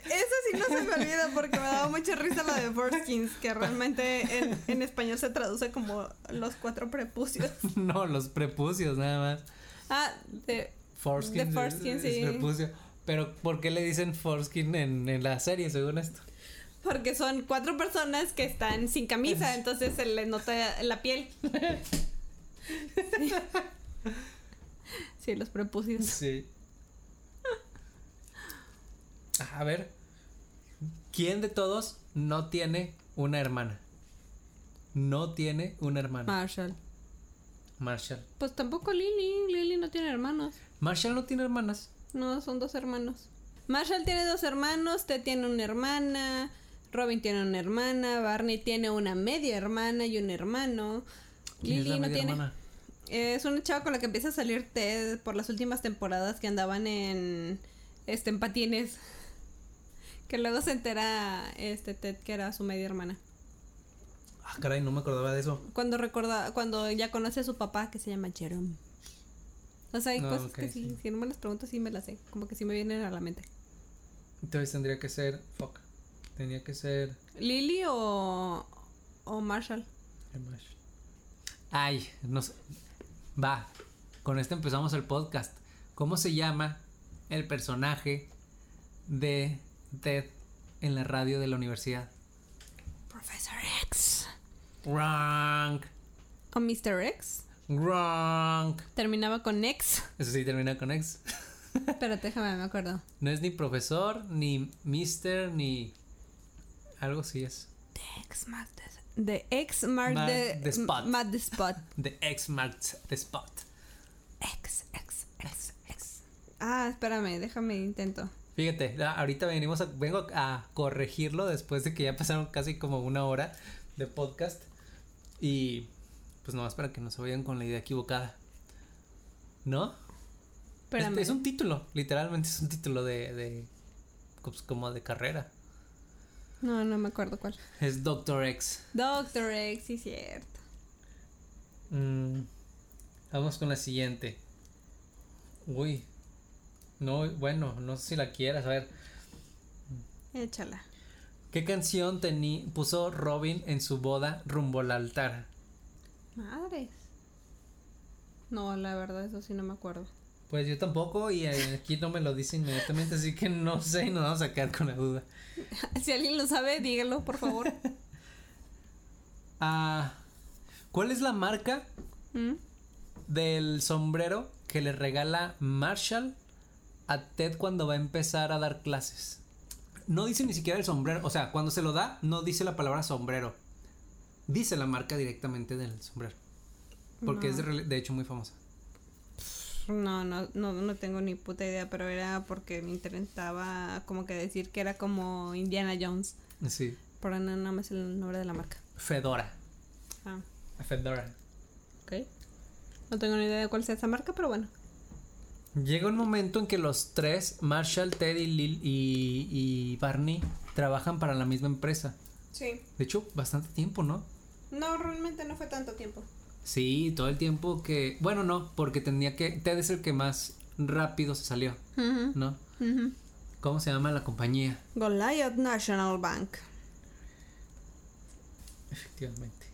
Esa sí no se me olvida porque me daba mucha risa la de Forskins, que realmente en, en español se traduce como los cuatro prepucios. no, los prepucios nada más. Ah, de Foreskin. De es- foreskin, es sí. prepucio. Pero ¿por qué le dicen foreskin en, en la serie según esto? porque son cuatro personas que están sin camisa, entonces se les nota la piel. Sí, Sí, los prepucios. Sí. A ver. ¿Quién de todos no tiene una hermana? No tiene una hermana. Marshall. Marshall. Pues tampoco Lily. Lily no tiene hermanos. Marshall no tiene hermanas. No, son dos hermanos. Marshall tiene dos hermanos, Ted tiene una hermana, Robin tiene una hermana, Barney tiene una media hermana y un hermano. ¿Quién es Lily la no media tiene. hermana? Es una chava con la que empieza a salir Ted por las últimas temporadas que andaban en este en patines. Que luego se entera este Ted que era su media hermana. Ah, caray, no me acordaba de eso. Cuando recuerda, cuando ya conoce a su papá que se llama Jerome. O sea, hay No, cosas que sí, si no me las preguntas, sí me las sé. Como que sí me vienen a la mente. Entonces tendría que ser. Fuck. Tendría que ser. ¿Lily o, o Marshall? Ay, no sé. Va. Con esto empezamos el podcast. ¿Cómo se llama el personaje de Ted en la radio de la universidad? Professor X. Wrong. ¿O Mr. X? Wrong. Terminaba con X. Eso sí termina con ex. Pero déjame, me acuerdo. No es ni profesor, ni mister, ni. Algo así es. X mark the, the X mark Mark the, the spot. mark the spot. The X marks the spot. X, X, X, X. Ah, espérame, déjame intento. Fíjate, ah, ahorita venimos a, vengo a corregirlo después de que ya pasaron casi como una hora de podcast. Y pues nomás para que no se vayan con la idea equivocada. ¿No? Espérame. Es, es un título, literalmente es un título de, de pues, como de carrera. No, no me acuerdo cuál. Es Doctor X. Doctor X, sí, cierto. Mm, vamos con la siguiente. Uy. No, bueno, no sé si la quieras. A ver, Échala. ¿qué canción tení, puso Robin en su boda rumbo al altar? Madres. No, la verdad, eso sí no me acuerdo. Pues yo tampoco y eh, aquí no me lo dice inmediatamente, así que no sé y nos vamos a quedar con la duda. Si alguien lo sabe, dígalo, por favor. Ah, ¿Cuál es la marca ¿Mm? del sombrero que le regala Marshall a Ted cuando va a empezar a dar clases? No dice ni siquiera el sombrero, o sea, cuando se lo da, no dice la palabra sombrero. Dice la marca directamente del sombrero. Porque es de, hecho muy famosa. No, no, no, no tengo ni puta idea, pero era porque me intentaba como que decir que era como Indiana Jones. Sí. Pero no, no me sé el nombre de la marca. Fedora. Ah, Fedora. ok. No tengo ni idea de cuál sea esa marca, pero bueno. Llega un momento en que los tres, Marshall, Ted y, Lil y, y Barney, trabajan para la misma empresa. Sí. De hecho, bastante tiempo, ¿no? No, realmente no fue tanto tiempo. Sí, todo el tiempo que... Bueno, no, porque tenía que... Ted es el que más rápido se salió, ¿no? ¿Cómo se llama la compañía? Goliath National Bank. Efectivamente.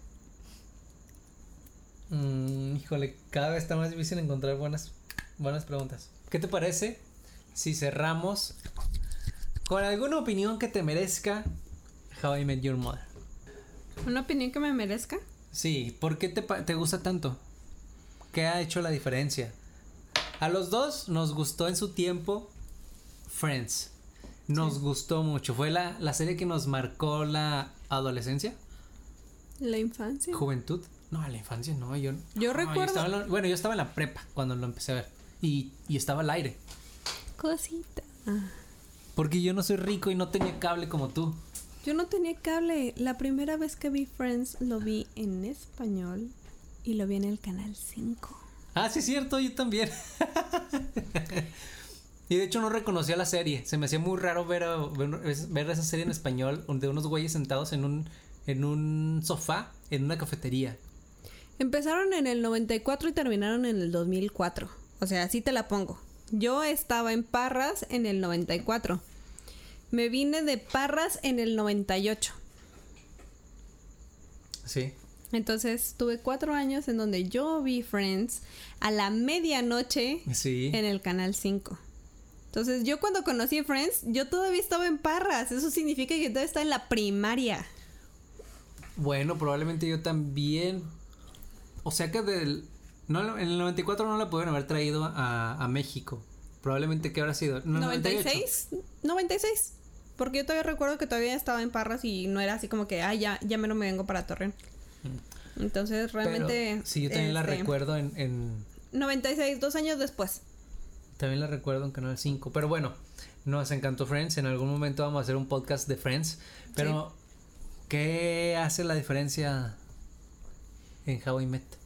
Mm, híjole, cada vez está más difícil encontrar buenas, buenas preguntas. ¿Qué te parece si cerramos con alguna opinión que te merezca How I Met Your Mother? ¿Una opinión que me merezca? Sí, ¿por qué te, te gusta tanto? ¿Qué ha hecho la diferencia? A los dos nos gustó en su tiempo Friends. Nos gustó mucho. Fue la, la serie que nos marcó la adolescencia, La infancia. juventud. No, la infancia no. Yo, Yo no, recuerdo- la- bueno, yo estaba en la prepa cuando lo empecé a ver. Y, y estaba al aire. Cosita. Porque yo no soy rico y no tenía cable como tú. Yo no tenía cable. La primera vez que vi Friends lo vi en español y lo vi en el canal 5. Ah, sí, es cierto, yo también. y de hecho no reconocía la serie. Se me hacía muy raro ver, a- ver, ver esa serie en español de unos güeyes sentados en un, en un sofá en una cafetería. Empezaron en el 94 y terminaron en el 2004. O sea, así te la pongo. Yo estaba en Parras en el 94. Me vine de Parras en el 98. Sí. Entonces tuve cuatro años en donde yo vi Friends a la medianoche Sí. en el canal 5. Entonces yo cuando conocí Friends, yo todavía estaba en Parras. Eso significa que todavía estaba en la primaria. Bueno, probablemente yo también. O sea que del. No, en el 94 no la pudieron haber traído a, a México. Probablemente que habrá sido. No, 98. ¿96? 96. Porque yo todavía recuerdo que todavía estaba en Parras y no era así como que, ah, ya, ya me no me vengo para Torreón. Entonces realmente... Pero, sí, yo también la este, recuerdo en, en 96, dos años después. También la recuerdo en Canal 5. Pero bueno, nos encantó Friends. En algún momento vamos a hacer un podcast de Friends. Pero, ¿qué hace la diferencia en How I Met?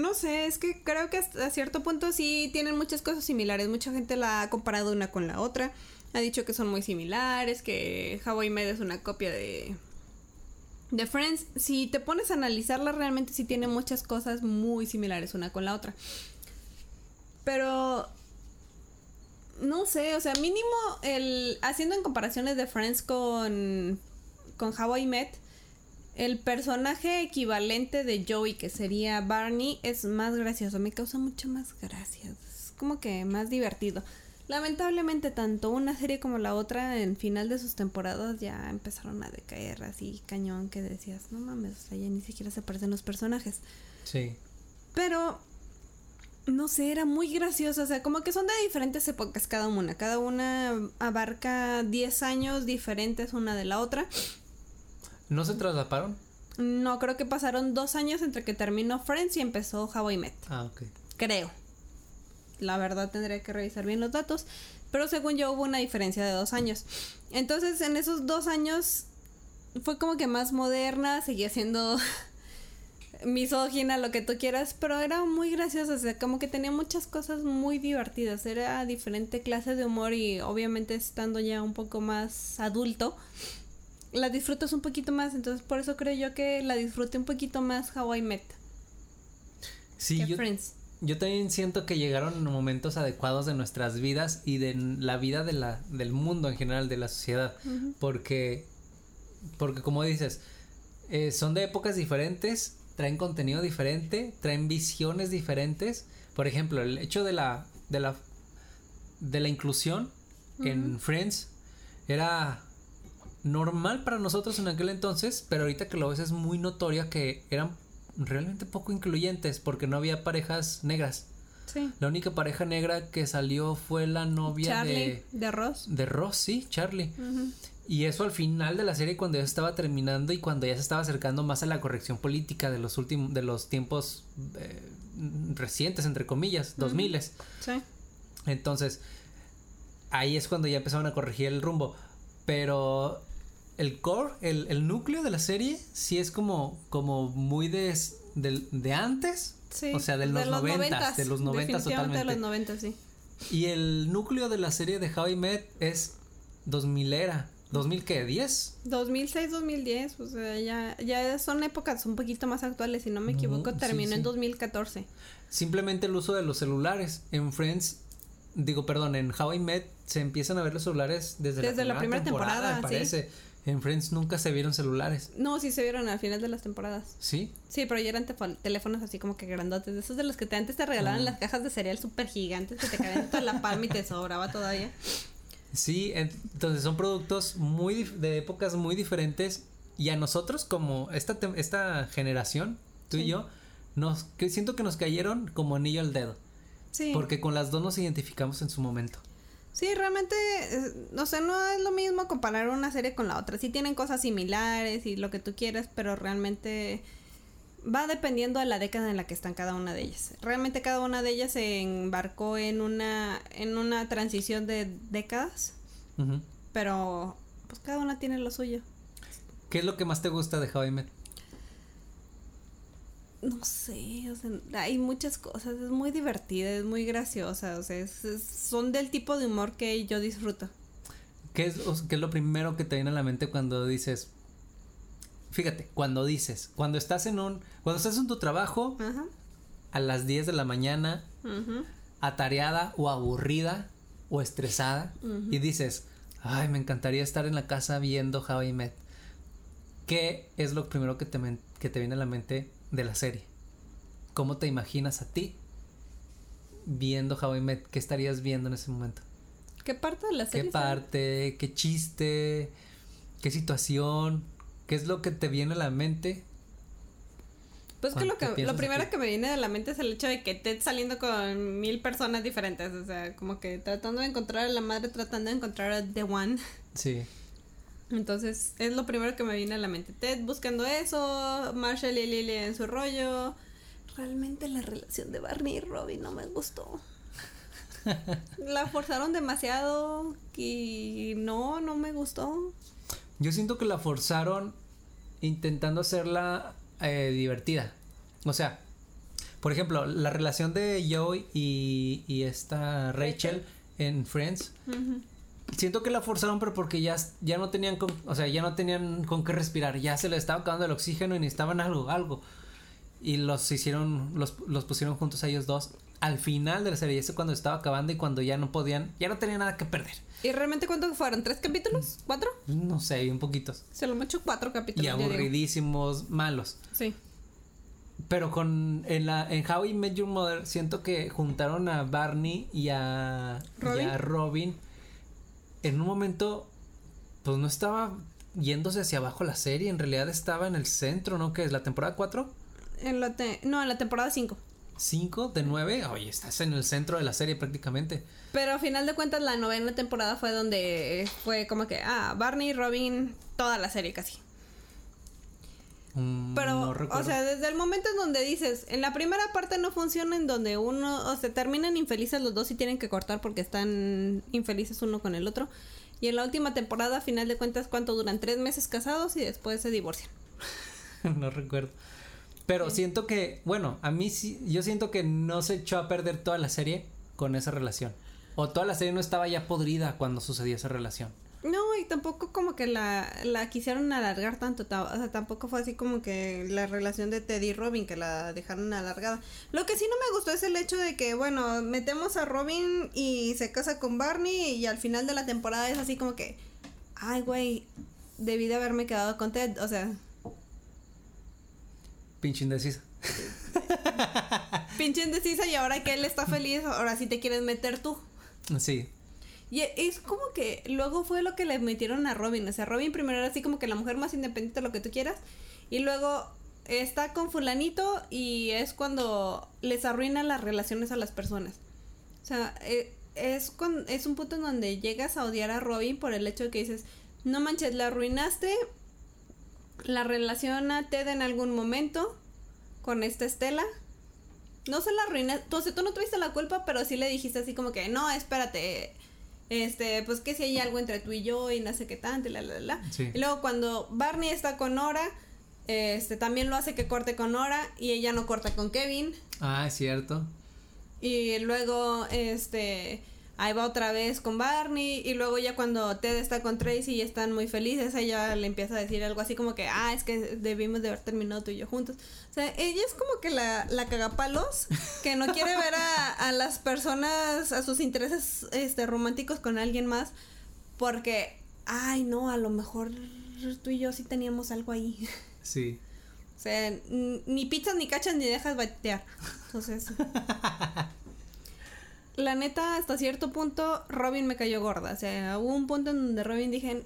No sé, es que creo que hasta cierto punto sí tienen muchas cosas similares. Mucha gente la ha comparado una con la otra. Ha dicho que son muy similares, que How I Met es una copia de, de Friends. Si te pones a analizarla, realmente sí tiene muchas cosas muy similares una con la otra. Pero no sé, o sea, mínimo el haciendo en comparaciones de Friends con con How I Met, el personaje equivalente de Joey, que sería Barney, es más gracioso, me causa mucho más gracia, es como que más divertido. Lamentablemente tanto una serie como la otra en final de sus temporadas ya empezaron a decaer así cañón que decías, no mames, o sea, ya ni siquiera se parecen los personajes. Sí. Pero no sé, era muy gracioso, o sea, como que son de diferentes épocas cada una, cada una abarca 10 años diferentes una de la otra. ¿No se traslaparon? No, creo que pasaron dos años entre que terminó Friends y empezó How I Met. Ah, ok. Creo. La verdad tendría que revisar bien los datos. Pero según yo hubo una diferencia de dos años. Entonces en esos dos años fue como que más moderna, seguía siendo misógina, lo que tú quieras, pero era muy graciosa, o sea, como que tenía muchas cosas muy divertidas, era diferente clase de humor y obviamente estando ya un poco más adulto, la disfrutas un poquito más, entonces por eso creo yo que la disfruté un poquito más How I Met. Sí, yo, Friends. yo también siento que llegaron en momentos adecuados de nuestras vidas y de la vida de la, del mundo en general, de la sociedad. Porque, porque como dices, eh, son de épocas diferentes, traen contenido diferente, traen visiones diferentes. Por ejemplo, el hecho de la, de la, de la inclusión en Friends era normal para nosotros en aquel entonces, pero ahorita que lo ves es muy notoria que eran realmente poco incluyentes porque no había parejas negras. Sí. La única pareja negra que salió fue la novia Charlie de, de Ross. de Ross, sí, Charlie. Y eso al final de la serie cuando ya estaba terminando y cuando ya se estaba acercando más a la corrección política de los últimos de los tiempos eh, recientes entre comillas, dos miles. Sí. Entonces, ahí es cuando ya empezaron a corregir el rumbo, pero el core, el, el núcleo de la serie sí es como como muy de del- de antes, Sí. o sea, de los noventas, de los noventas Definitivamente totalmente. de los noventas, sí. Y el núcleo de la serie de How I Met es 2000 era. ¿2000 qué? ¿10? 2006, 2010, o sea, ya, ya son épocas un poquito más actuales, si no me equivoco, sí, terminó en sí. 2014. Simplemente el uso de los celulares. En Friends, digo, perdón, en How I Met se empiezan a ver los celulares desde, Desde la primera temporada, me sí. parece. En Friends nunca se vieron celulares. No, sí se vieron al final de las temporadas. ¿Sí? Sí, pero ya eran teléfonos así como que grandotes, de esos de los que te, antes te regalaban Mm. las cajas de cereal súper gigantes que te caían toda la palma y te sobraba todavía. Sí, entonces son productos muy de épocas muy diferentes y a nosotros como esta esta generación, tú y yo, nos que siento que nos cayeron como anillo al dedo, Sí. porque con las dos nos identificamos en su momento. Sí, realmente, no sé, no es lo mismo comparar una serie con la otra. Sí tienen cosas similares y lo que tú quieras, pero realmente va dependiendo de la década en la que están cada una de ellas. Realmente cada una de ellas se embarcó en una en una transición de décadas, pero pues cada una tiene lo suyo. ¿Qué es lo que más te gusta de How I Met? No sé, o sea, hay muchas cosas, es muy divertida, es muy graciosa, o sea, es- es- son del tipo de humor que yo disfruto. ¿Qué es, o sea, qué es lo primero que te viene a la mente cuando dices, fíjate, cuando dices, cuando estás en un, cuando estás en tu trabajo Ajá. a las 10 de la mañana, atareada o aburrida o estresada y dices, ay, me encantaría estar en la casa viendo How I Met. ¿Qué es lo primero que te, que te viene a la mente de la serie? ¿Cómo te imaginas a ti viendo How I Met? ¿Qué estarías viendo en ese momento? ¿Qué parte de la ¿Qué serie? fue? parte? ¿Qué chiste? ¿Qué situación? ¿Qué es lo que te viene a la mente? Pues que lo que lo primero aquí? que me viene de la mente es el hecho de que Ted saliendo con mil personas diferentes, o sea, como que tratando de encontrar a la madre, tratando de encontrar a The One. Sí. Entonces, es lo primero que me viene a la mente. Ted buscando eso, Marshall y Lily en su rollo. Realmente la relación de Barney y Robin no me gustó. la forzaron demasiado y no, no me gustó. Yo siento que la forzaron intentando hacerla eh, divertida. O sea, por ejemplo, la relación de Joey y, y esta Rachel en Friends. Ujú. Siento que la forzaron, pero porque ya, ya no tenían con, o sea, ya no tenían con qué respirar, ya se les estaba acabando el oxígeno y necesitaban algo, algo. Y los hicieron, los, los pusieron juntos a ellos dos. al final de la serie, eso cuando estaba acabando y cuando ya no podían, ya no tenían nada que perder. ¿Y realmente cuántos fueron? ¿Tres capítulos? ¿Cuatro? No sé, un poquitos. Se lo hecho cuatro capítulos. Y aburridísimos, malos. Sí. Pero con en la en How I Met Your Mother siento que juntaron a Barney y a Robin, y a Robin en un momento pues no estaba yéndose hacia abajo la serie, en realidad estaba en el centro, ¿no? ¿Qué es la temporada 4? En la te no, en la temporada 5. 5 de 9, oye, estás en el centro de la serie prácticamente. Pero a final de cuentas la novena temporada fue donde fue como que, ah, Barney, Robin, toda la serie casi. Mm, Pero, no o sea, desde el momento en donde dices, en la primera parte no funciona, en donde uno, o sea, terminan infelices los dos y tienen que cortar porque están infelices uno con el otro. Y en la última temporada, a final de cuentas, ¿cuánto duran? Tres meses casados y después se divorcian. no recuerdo. Pero Sí. siento que, bueno, a mí sí, yo siento que no se echó a perder toda la serie con esa relación. O toda la serie no estaba ya podrida cuando sucedió esa relación. Y tampoco como que la, la quisieron alargar tanto, ta- o sea, tampoco fue así como que la relación de Teddy y Robin que la dejaron alargada. Lo que sí no me gustó es el hecho de que, bueno, metemos a Robin y se casa con Barney y al final de la temporada es así como que, ay, güey, debí de haberme quedado con Ted, o sea, Pinche indecisa. pinche indecisa y ahora que él está feliz, ahora sí te quieres meter tú. Sí. Y es como que luego fue lo que le metieron a Robin. O sea, Robin primero era así como que la mujer más independiente, lo que tú quieras. Y luego está con fulanito y es cuando les arruina las relaciones a las personas. O sea, eh, es, con, es un punto en donde llegas a odiar a Robin por el hecho de que dices, no manches, la arruinaste la relación a Ted en algún momento con esta Estela. No se la arruinaste, entonces tú no tuviste la culpa, pero sí le dijiste así como que, no, espérate, este, pues que si hay algo entre tú y yo y no sé qué tanto, y la, la, la. Sí. Y luego cuando Barney está con Nora, este, también lo hace que corte con Nora y ella no corta con Kevin. Ah, es cierto. Y luego, este, ahí va otra vez con Barney. Y luego ya cuando Ted está con Tracy y están muy felices, ella le empieza a decir algo así como que, ah, es que debimos de haber terminado tú y yo juntos. O sea, ella es como que la, la cagapalos, que no quiere ver a, a las personas, a sus intereses este, románticos con alguien más, porque, ay, no, a lo mejor tú y yo sí teníamos algo ahí. Sí. O sea, ni pizzas ni cachas ni dejas batear. Entonces. la neta, hasta cierto punto, Robin me cayó gorda. O sea, hubo un punto en donde Robin dije.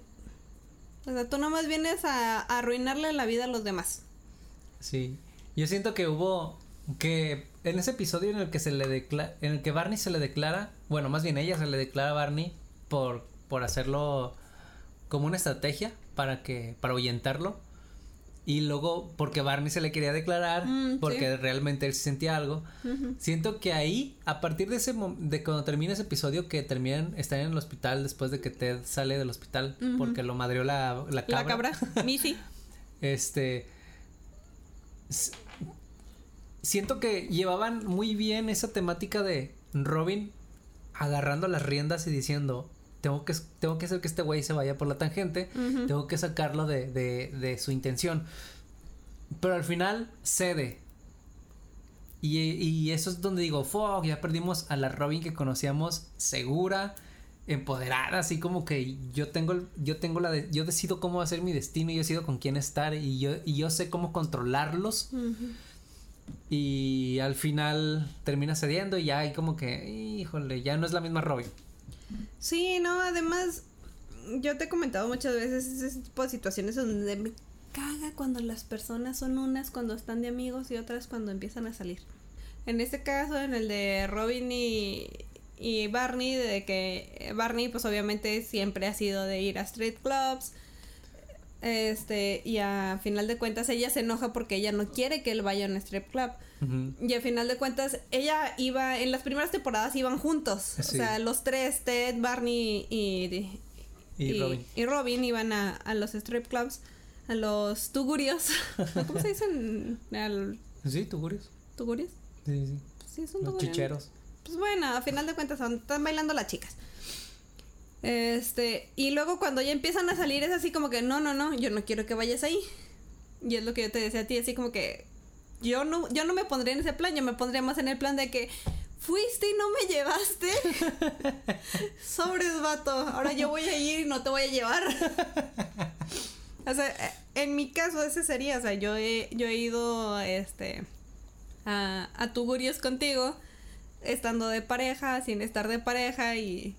O sea, tú nomás vienes a, a arruinarle la vida a los demás. Sí. Yo siento que hubo que en ese episodio en el que se le declara, en el que Barney se le declara, bueno, más bien ella se le declara a Barney por por hacerlo como una estrategia para que para ahuyentarlo y luego porque Barney se le quería declarar Mm, porque sí. realmente él sentía algo. Siento que ahí, a partir de ese de cuando termina ese episodio, que terminan, están en el hospital después de que Ted sale del hospital porque lo madreó la, la cabra. La cabra, Missy. Este. Siento que llevaban muy bien esa temática de Robin agarrando las riendas y diciendo. Tengo que, tengo que hacer que este güey se vaya por la tangente. Tengo que sacarlo de, de, de su intención. Pero al final cede. Y, y eso es donde digo, fuck, ya perdimos a la Robin que conocíamos segura, empoderada, así como que yo tengo, yo tengo la, de- yo decido cómo hacer mi destino, yo decido con quién estar y yo, y yo sé cómo controlarlos. Y al final termina cediendo y ya hay como que, híjole, ya no es la misma Robin. Sí, no, además, yo te he comentado muchas veces ese tipo de situaciones donde me caga cuando las personas son unas cuando están de amigos y otras cuando empiezan a salir. En este caso, en el de Robin y, y Barney, de que Barney pues obviamente siempre ha sido de ir a street clubs. Este, y a final de cuentas ella se enoja porque ella no quiere que él vaya a un strip club. Y al final de cuentas, ella iba, en las primeras temporadas iban juntos. Sí. O sea, los tres, Ted, Barney y, Y Robin. y Robin iban a, a los strip clubs, a los tugurios. ¿Cómo se dicen? Al, Sí, tugurios. ¿Tugurios? Sí, sí. Sí, son Los tugurios. chicheros. Pues bueno, a final de cuentas están bailando las chicas. Este, y luego cuando ya empiezan a salir es así como que no, no, no, yo no quiero que vayas ahí. Y es lo que yo te decía a ti, así como que yo no, yo no me pondría en ese plan, yo me pondría más en el plan de que fuiste y no me llevaste. Sobres, vato. Ahora yo voy a ir y no te voy a llevar. o sea, en mi caso ese sería, o sea, yo he, yo he ido este a, a Tugurios contigo, estando de pareja, sin estar de pareja y,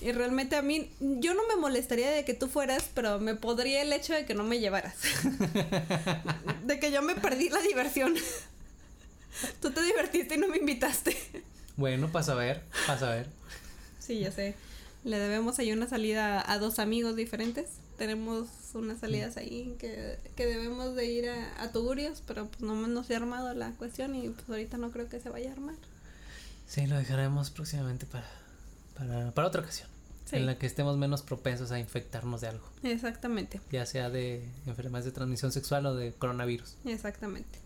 y realmente a mí, yo no me molestaría de que tú fueras, pero me podría el hecho de que no me llevaras. de que yo me perdí la diversión. Tú te divertiste y no me invitaste. Bueno, pasa a ver, pasa a ver. Sí, ya sé. Le debemos ahí una salida a dos amigos diferentes. Tenemos unas salidas ahí que, que debemos de ir a, a Tugurios, pero pues no nos se ha armado la cuestión y pues ahorita no creo que se vaya a armar. Sí, lo dejaremos próximamente para, para, para otra ocasión. En la que estemos menos propensos a infectarnos de algo. Exactamente. Ya sea de enfermedades de transmisión sexual o de coronavirus. Exactamente.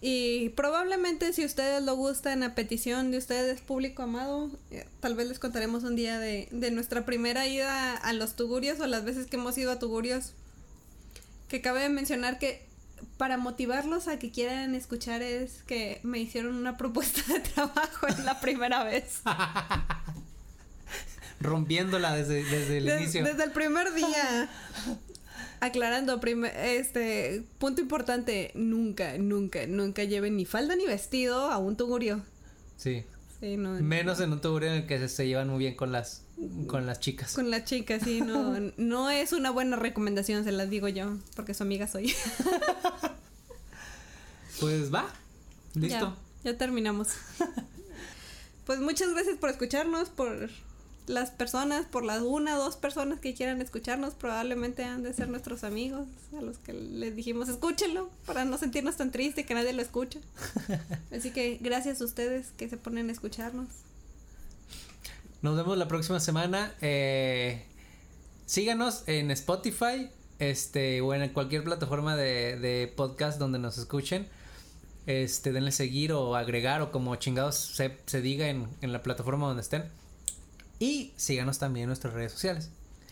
Y probablemente si ustedes lo gustan a petición de ustedes, público amado, eh, tal vez les contaremos un día de, de nuestra primera ida a los Tugurios o las veces que hemos ido a Tugurios. Que cabe mencionar que para motivarlos a que quieran escuchar es que me hicieron una propuesta de trabajo en la primera vez. Rompiéndola desde, desde el inicio. Desde el primer día. Aclarando, este punto importante, nunca, nunca, nunca lleven ni falda ni vestido a un tugurio. Sí. Menos en un tugurio en el que se, llevan muy bien con las con las chicas. Con las chicas, sí, no, no es una buena recomendación, se las digo yo, porque su amiga soy. pues va, listo. ya terminamos. pues muchas gracias por escucharnos, por las personas, por las una o dos personas que quieran escucharnos, probablemente han de ser nuestros amigos, a los que les dijimos escúchenlo, para no sentirnos tan tristes que nadie lo escucha. Así que gracias a ustedes que se ponen a escucharnos. Nos vemos la próxima semana. Eh, síganos en Spotify este, o en cualquier plataforma de, de podcast donde nos escuchen este, denle seguir o agregar o como chingados se, se diga en, en, la plataforma donde estén. Y síganos también en nuestras redes sociales.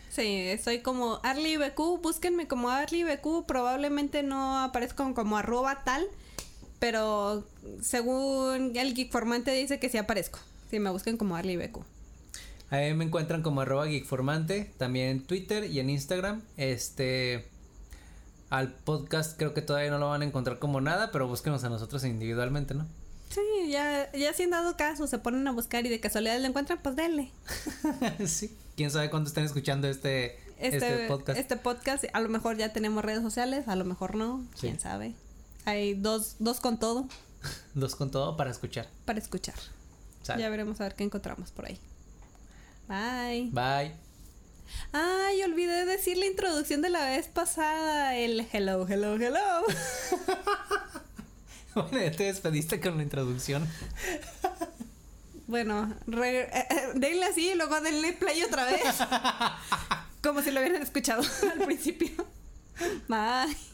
Sí, estoy como ArlyBQ, búsquenme como ArlyBQ, probablemente no aparezco como arroba tal, pero según el Geekformante dice que sí aparezco, si me busquen como ArlyBQ. Ahí me encuentran como arroba Geekformante, también en Twitter y en Instagram. Este, al podcast creo que todavía no lo van a encontrar como nada, pero búsquenos a nosotros individualmente, ¿no? Sí, ya, ya si han dado caso, se ponen a buscar y de casualidad lo encuentran, pues denle. sí, quién sabe cuándo estén escuchando este, este, este, podcast. Este podcast, a lo mejor ya tenemos redes sociales, a lo mejor no, quién sabe. Hay dos, dos con todo. dos con todo para escuchar. Para escuchar. Ya veremos a ver qué encontramos por ahí. Bye. Bye. Ay, olvidé decir la introducción de la vez pasada, el hello, hello, hello. Bueno, ya te despediste con la introducción. Bueno, re, eh, eh, denle así y luego denle play otra vez. Como si lo hubieran escuchado al principio. Bye.